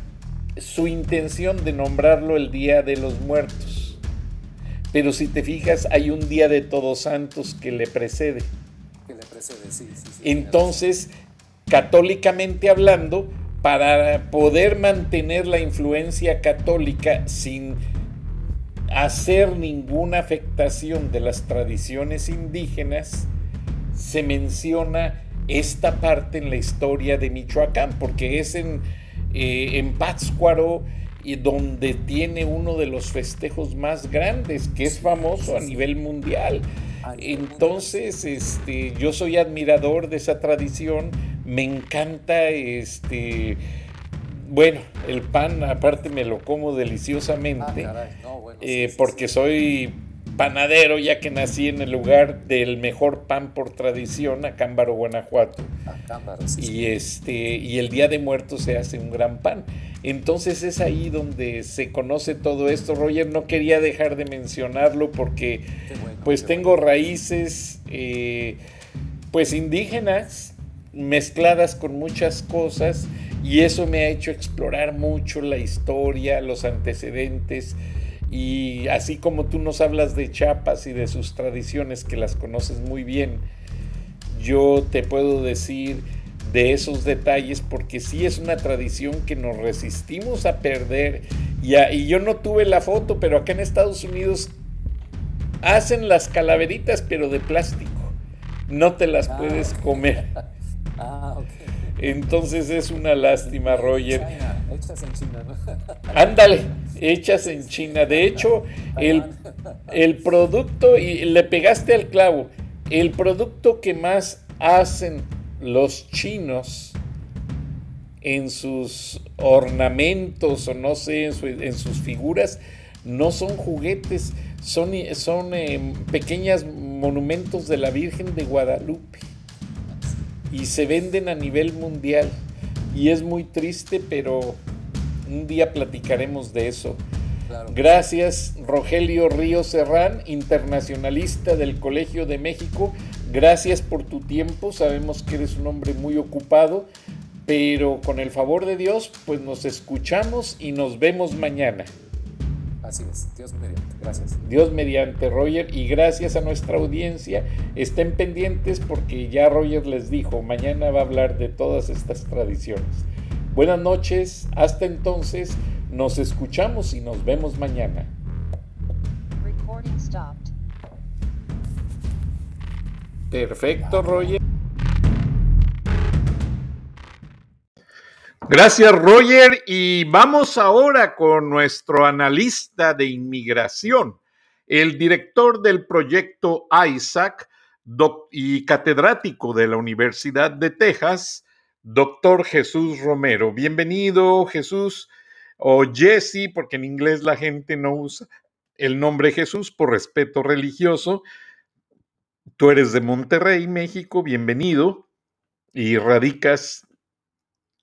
su intención de nombrarlo el Día de los Muertos. Pero si te fijas, hay un Día de Todos Santos que le precede. Que le precede, sí, sí, Entonces, católicamente hablando, para poder mantener la influencia católica sin hacer ninguna afectación de las tradiciones indígenas, se menciona esta parte en la historia de Michoacán, porque es en, eh, Pátzcuaro y donde tiene uno de los festejos más grandes, que es famoso a nivel mundial. Entonces, este, yo soy admirador de esa tradición, me encanta este bueno, el pan aparte me lo como deliciosamente, ah, eh, porque soy panadero, ya que nací en el lugar del mejor pan por tradición, Acámbaro, Guanajuato. Acámbaro, sí, y, este, y el Día de Muertos se hace un gran pan. Entonces es ahí donde se conoce todo esto. Roger, no quería dejar de mencionarlo porque pues tengo raíces eh, pues indígenas mezcladas con muchas cosas y eso me ha hecho explorar mucho la historia, los antecedentes y así como tú nos hablas de Chiapas y de sus tradiciones que las conoces muy bien, yo te puedo decir de esos detalles porque sí es una tradición que nos resistimos a perder y, y yo no tuve la foto, pero acá en Estados Unidos hacen las calaveritas pero de plástico, no te las ah, puedes comer. [LAUGHS] Ah, Entonces es una lástima, Roger. hechas en China, ¿no? Ándale, hechas en China. De hecho, el, el producto, y le pegaste al clavo, el producto que más hacen los chinos en sus ornamentos o no sé, en, sus figuras, no son juguetes, son, son eh, monumentos de la Virgen de Guadalupe y se venden a nivel mundial. Y es muy triste, pero un día platicaremos de eso. Gracias, Rogelio Río Serrán, internacionalista del Colegio de México. Gracias por tu tiempo. Sabemos que eres un hombre muy ocupado, pero con el favor de Dios, pues nos escuchamos y nos vemos mañana. Así es, Dios mediante, gracias. Dios mediante, Roger, y gracias a nuestra audiencia. Estén pendientes porque ya Roger les dijo, mañana va a hablar de todas estas tradiciones. Buenas noches, hasta entonces, nos escuchamos y nos vemos mañana. Perfecto, Roger. Gracias, Roger. Y vamos ahora con nuestro analista de inmigración, el director del proyecto ISAC y catedrático de la Universidad de Texas, doctor Jesús Romero. Bienvenido, Jesús, o Jesse, porque en inglés la gente no usa el nombre Jesús por respeto religioso. Tú eres de Monterrey, México, bienvenido, y radicas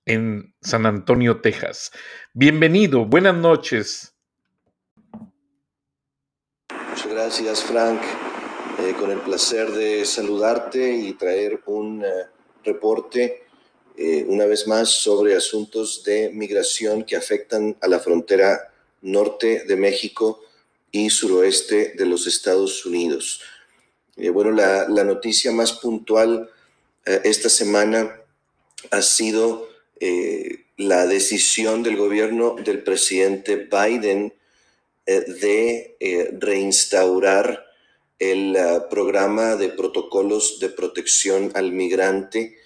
en San Antonio, Texas. Bienvenido, buenas noches. Muchas gracias, Frank. Eh, con el placer de saludarte y traer un eh, reporte eh, una vez más sobre asuntos de migración que afectan a la frontera norte de México y suroeste de los Estados Unidos. bueno, la, la, noticia más puntual esta semana ha sido eh, la decisión del gobierno del presidente Biden eh, de eh, reinstaurar el programa de protocolos de protección al migrante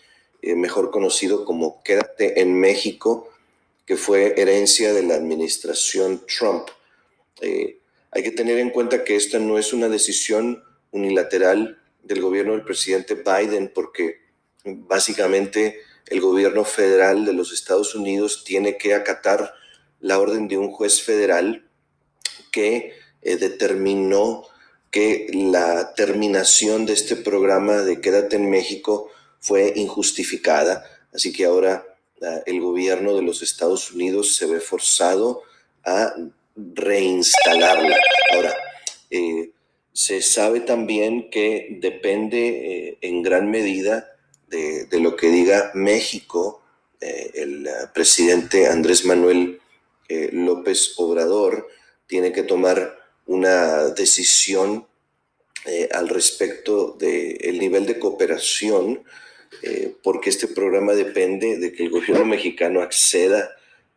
mejor conocido como Quédate en México, que fue herencia de la administración Trump. hay que tener en cuenta que esta no es una decisión unilateral del gobierno del presidente Biden, porque básicamente el gobierno federal de los Estados Unidos tiene que acatar la orden de un juez federal que eh, determinó que la terminación de este programa de Quédate en México fue injustificada. Así que ahora ah, el gobierno de los Estados Unidos se ve forzado a reinstalarla. Ahora, eh, se sabe también que depende eh, en gran medida de, lo que diga México, el presidente Andrés Manuel López Obrador tiene que tomar una decisión eh, al respecto del nivel de cooperación, eh, porque este programa depende de que el gobierno mexicano acceda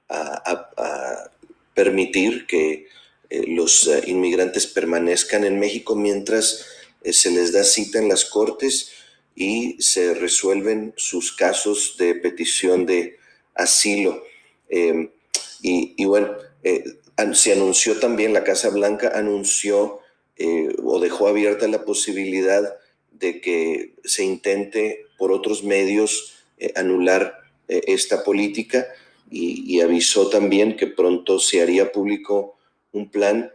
a, permitir que eh, los inmigrantes permanezcan en México mientras se les da cita en las cortes y se resuelven sus casos de petición de asilo. y, y, bueno, se anunció también, la Casa Blanca anunció eh, o dejó abierta la posibilidad de que se intente por otros medios eh, anular eh, esta política y, avisó también que pronto se haría público un plan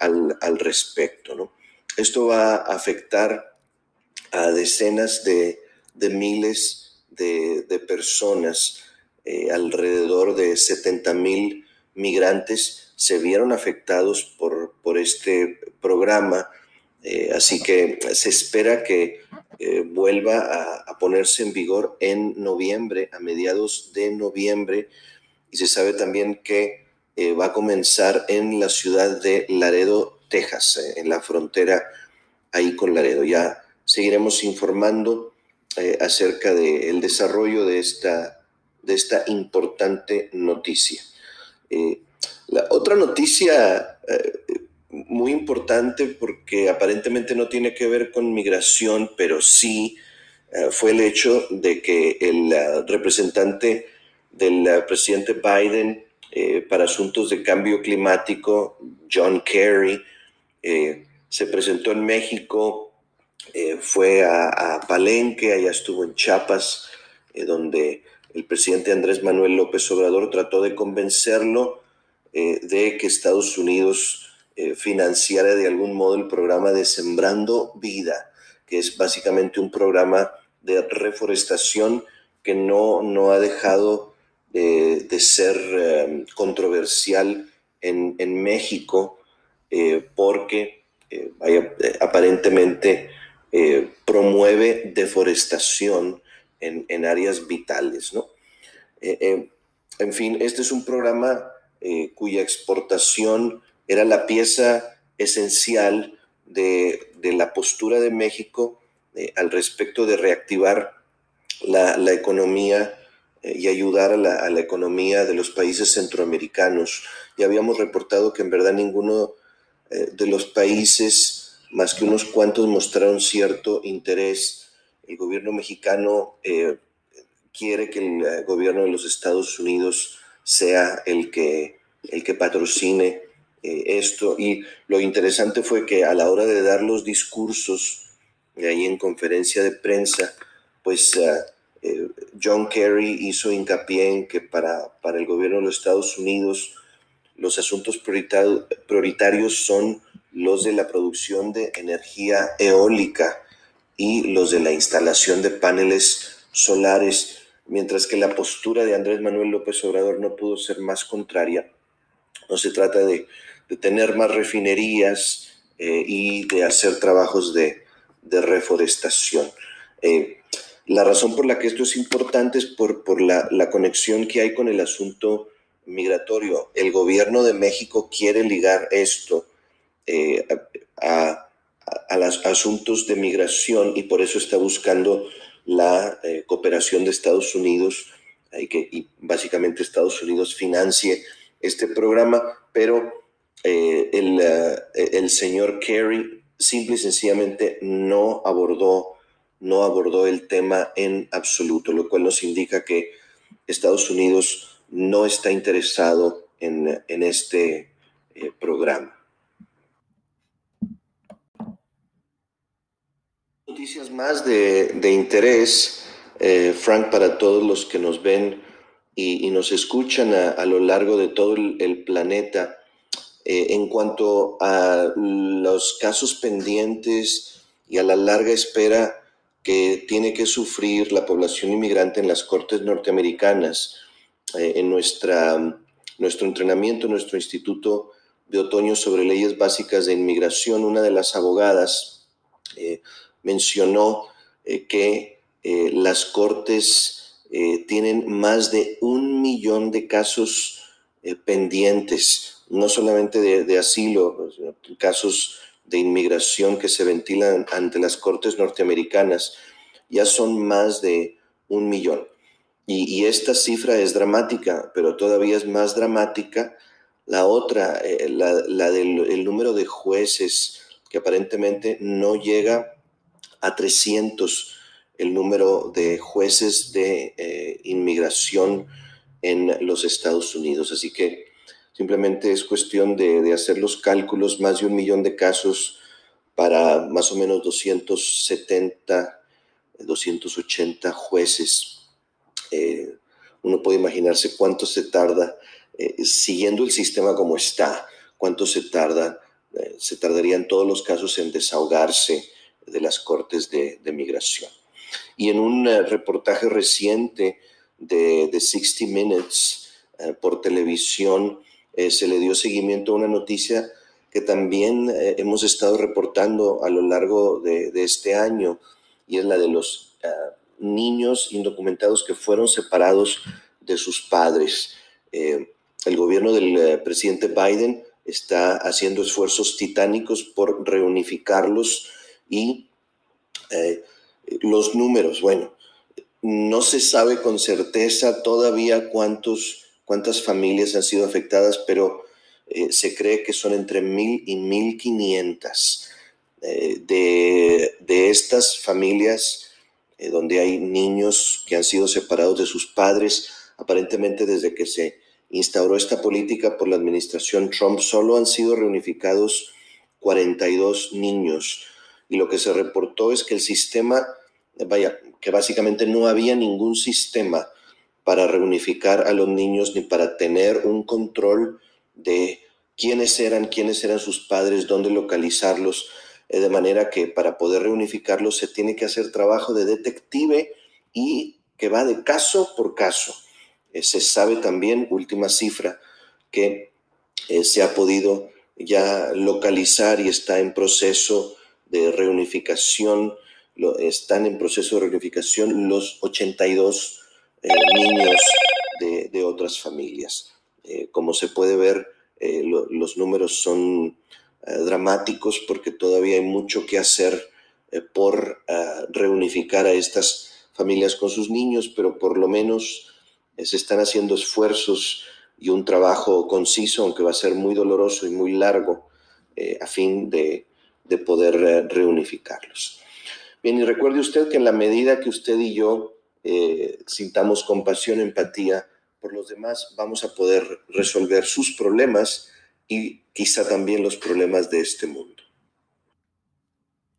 al, respecto. ¿no? Esto va a afectar a decenas de, miles de, de personas, alrededor de 70 mil migrantes se vieron afectados por, por este programa, eh, así que se espera que eh, vuelva a, ponerse en vigor en noviembre, a mediados de noviembre, y se sabe también que eh, va a comenzar en la ciudad de Laredo, Texas, en la frontera ahí con Laredo. Ya seguiremos informando acerca del desarrollo de esta, de esta importante noticia. La otra noticia muy importante, porque aparentemente no tiene que ver con migración, pero sí eh, fue el hecho de que el representante del presidente Biden para asuntos de cambio climático, John Kerry, se presentó en México, fue a, Palenque, allá estuvo en Chiapas, donde el presidente Andrés Manuel López Obrador trató de convencerlo eh, de que Estados Unidos eh, financiara de algún modo el programa de Sembrando Vida, que es básicamente un programa de reforestación que no, no ha dejado eh, de ser controversial en, en México porque aparentemente promueve deforestación en, áreas vitales. ¿no? Eh, eh, en fin, este es un programa eh, cuya exportación era la pieza esencial de, la postura de México al respecto de reactivar la, economía y ayudar a la, a la, economía de los países centroamericanos. Ya habíamos reportado que en verdad ninguno de los países, más que unos cuantos, mostraron cierto interés el gobierno mexicano eh, quiere que el eh, gobierno de los Estados Unidos sea el que, el que patrocine eh, esto. Y lo interesante fue que a la hora de dar los discursos ahí en conferencia de prensa, pues John Kerry hizo hincapié en que para, para el gobierno de los Estados Unidos los asuntos prioritarios son los de la producción de energía eólica y los de la instalación de paneles solares, mientras que la postura de Andrés Manuel López Obrador no pudo ser más contraria. No se trata de, tener más refinerías eh, y de hacer trabajos de, reforestación. Eh, la razón por la que esto es importante es por, por la, conexión que hay con el asunto migratorio. El gobierno de México quiere ligar esto eh, a a, los asuntos de migración y por eso está buscando la cooperación de Estados Unidos y que básicamente Estados Unidos financie este programa, pero eh, el, eh, el, señor Kerry simple y sencillamente no abordó no abordó el tema en absoluto, lo cual nos indica que Estados Unidos no está interesado en, este eh, programa. Noticias más de, interés, eh, Frank, para todos los que nos ven y, nos escuchan a, lo largo de todo el, planeta. Eh, en cuanto a los casos pendientes y a la larga espera que tiene que sufrir la población inmigrante en las cortes norteamericanas, eh, en nuestra, nuestro entrenamiento, nuestro instituto de otoño sobre leyes básicas de inmigración, una de las abogadas eh, mencionó que las cortes tienen más de un millón de casos pendientes, no solamente de, asilo, casos de inmigración que se ventilan ante las cortes norteamericanas, ya son más de un millón. Y, esta cifra es dramática, pero todavía es más dramática la otra, eh, la, del número de jueces que aparentemente no llega a 300 el número de jueces de eh, inmigración en los Estados Unidos. Así que simplemente es cuestión de, hacer los cálculos, más de un millón de casos para más o menos 270, 280 jueces. Eh, uno puede imaginarse cuánto se tarda eh, siguiendo el sistema como está, cuánto se tarda, se tardarían todos los casos en desahogarse de las cortes de migración. Y en un eh, reportaje reciente de, 60 Minutes eh, por televisión, eh, se le dio seguimiento a una noticia que también hemos estado reportando a lo largo de, este año, y es la de los niños indocumentados que fueron separados de sus padres. el gobierno del presidente Biden está haciendo esfuerzos titánicos por reunificarlos y los números, bueno, no se sabe con certeza todavía cuántos, cuántas familias han sido afectadas, pero eh, se cree que son entre mil y mil quinientas eh, de, estas familias eh, donde hay niños que han sido separados de sus padres, aparentemente desde que se instauró esta política por la administración Trump, solo han sido reunificados 42 niños. Y lo que se reportó es que el sistema vaya, que básicamente no había ningún sistema para reunificar a los niños ni para tener un control de quiénes eran, quiénes eran sus padres, dónde localizarlos, eh, de manera que para poder reunificarlos se tiene que hacer trabajo de detective y que va de caso por caso. Eh, se sabe también, última cifra, que eh, se ha podido ya localizar y está en proceso de reunificación están en proceso de reunificación los 82 eh, niños de, otras familias. Eh, como se puede ver, eh, los números son dramáticos porque todavía hay mucho que hacer por reunificar a estas familias con sus niños, pero por lo menos se están haciendo esfuerzos y un trabajo conciso, aunque va a ser muy doloroso y muy largo, a fin de, de poder reunificarlos. Bien, y recuerde usted que en la medida que usted y yo eh, sintamos compasión, empatía por los demás, vamos a poder resolver sus problemas y quizá también los problemas de este mundo.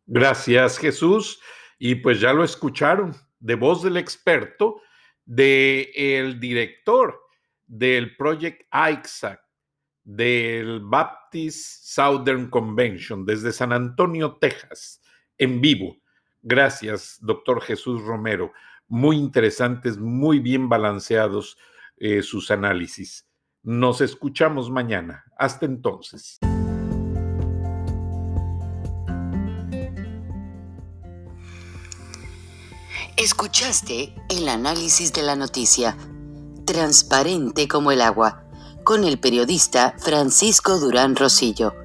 Gracias, Jesús. Y pues ya lo escucharon, de voz del experto, del el director del Project ISAC, del Baptist Southern Convention, desde San Antonio, Texas, en vivo. Gracias, doctor Jesús Romero. Muy interesantes, muy bien balanceados eh, sus análisis. Nos escuchamos mañana. Hasta entonces. Escuchaste el análisis de la noticia, transparente como el agua, con el periodista Francisco Durán Rosillo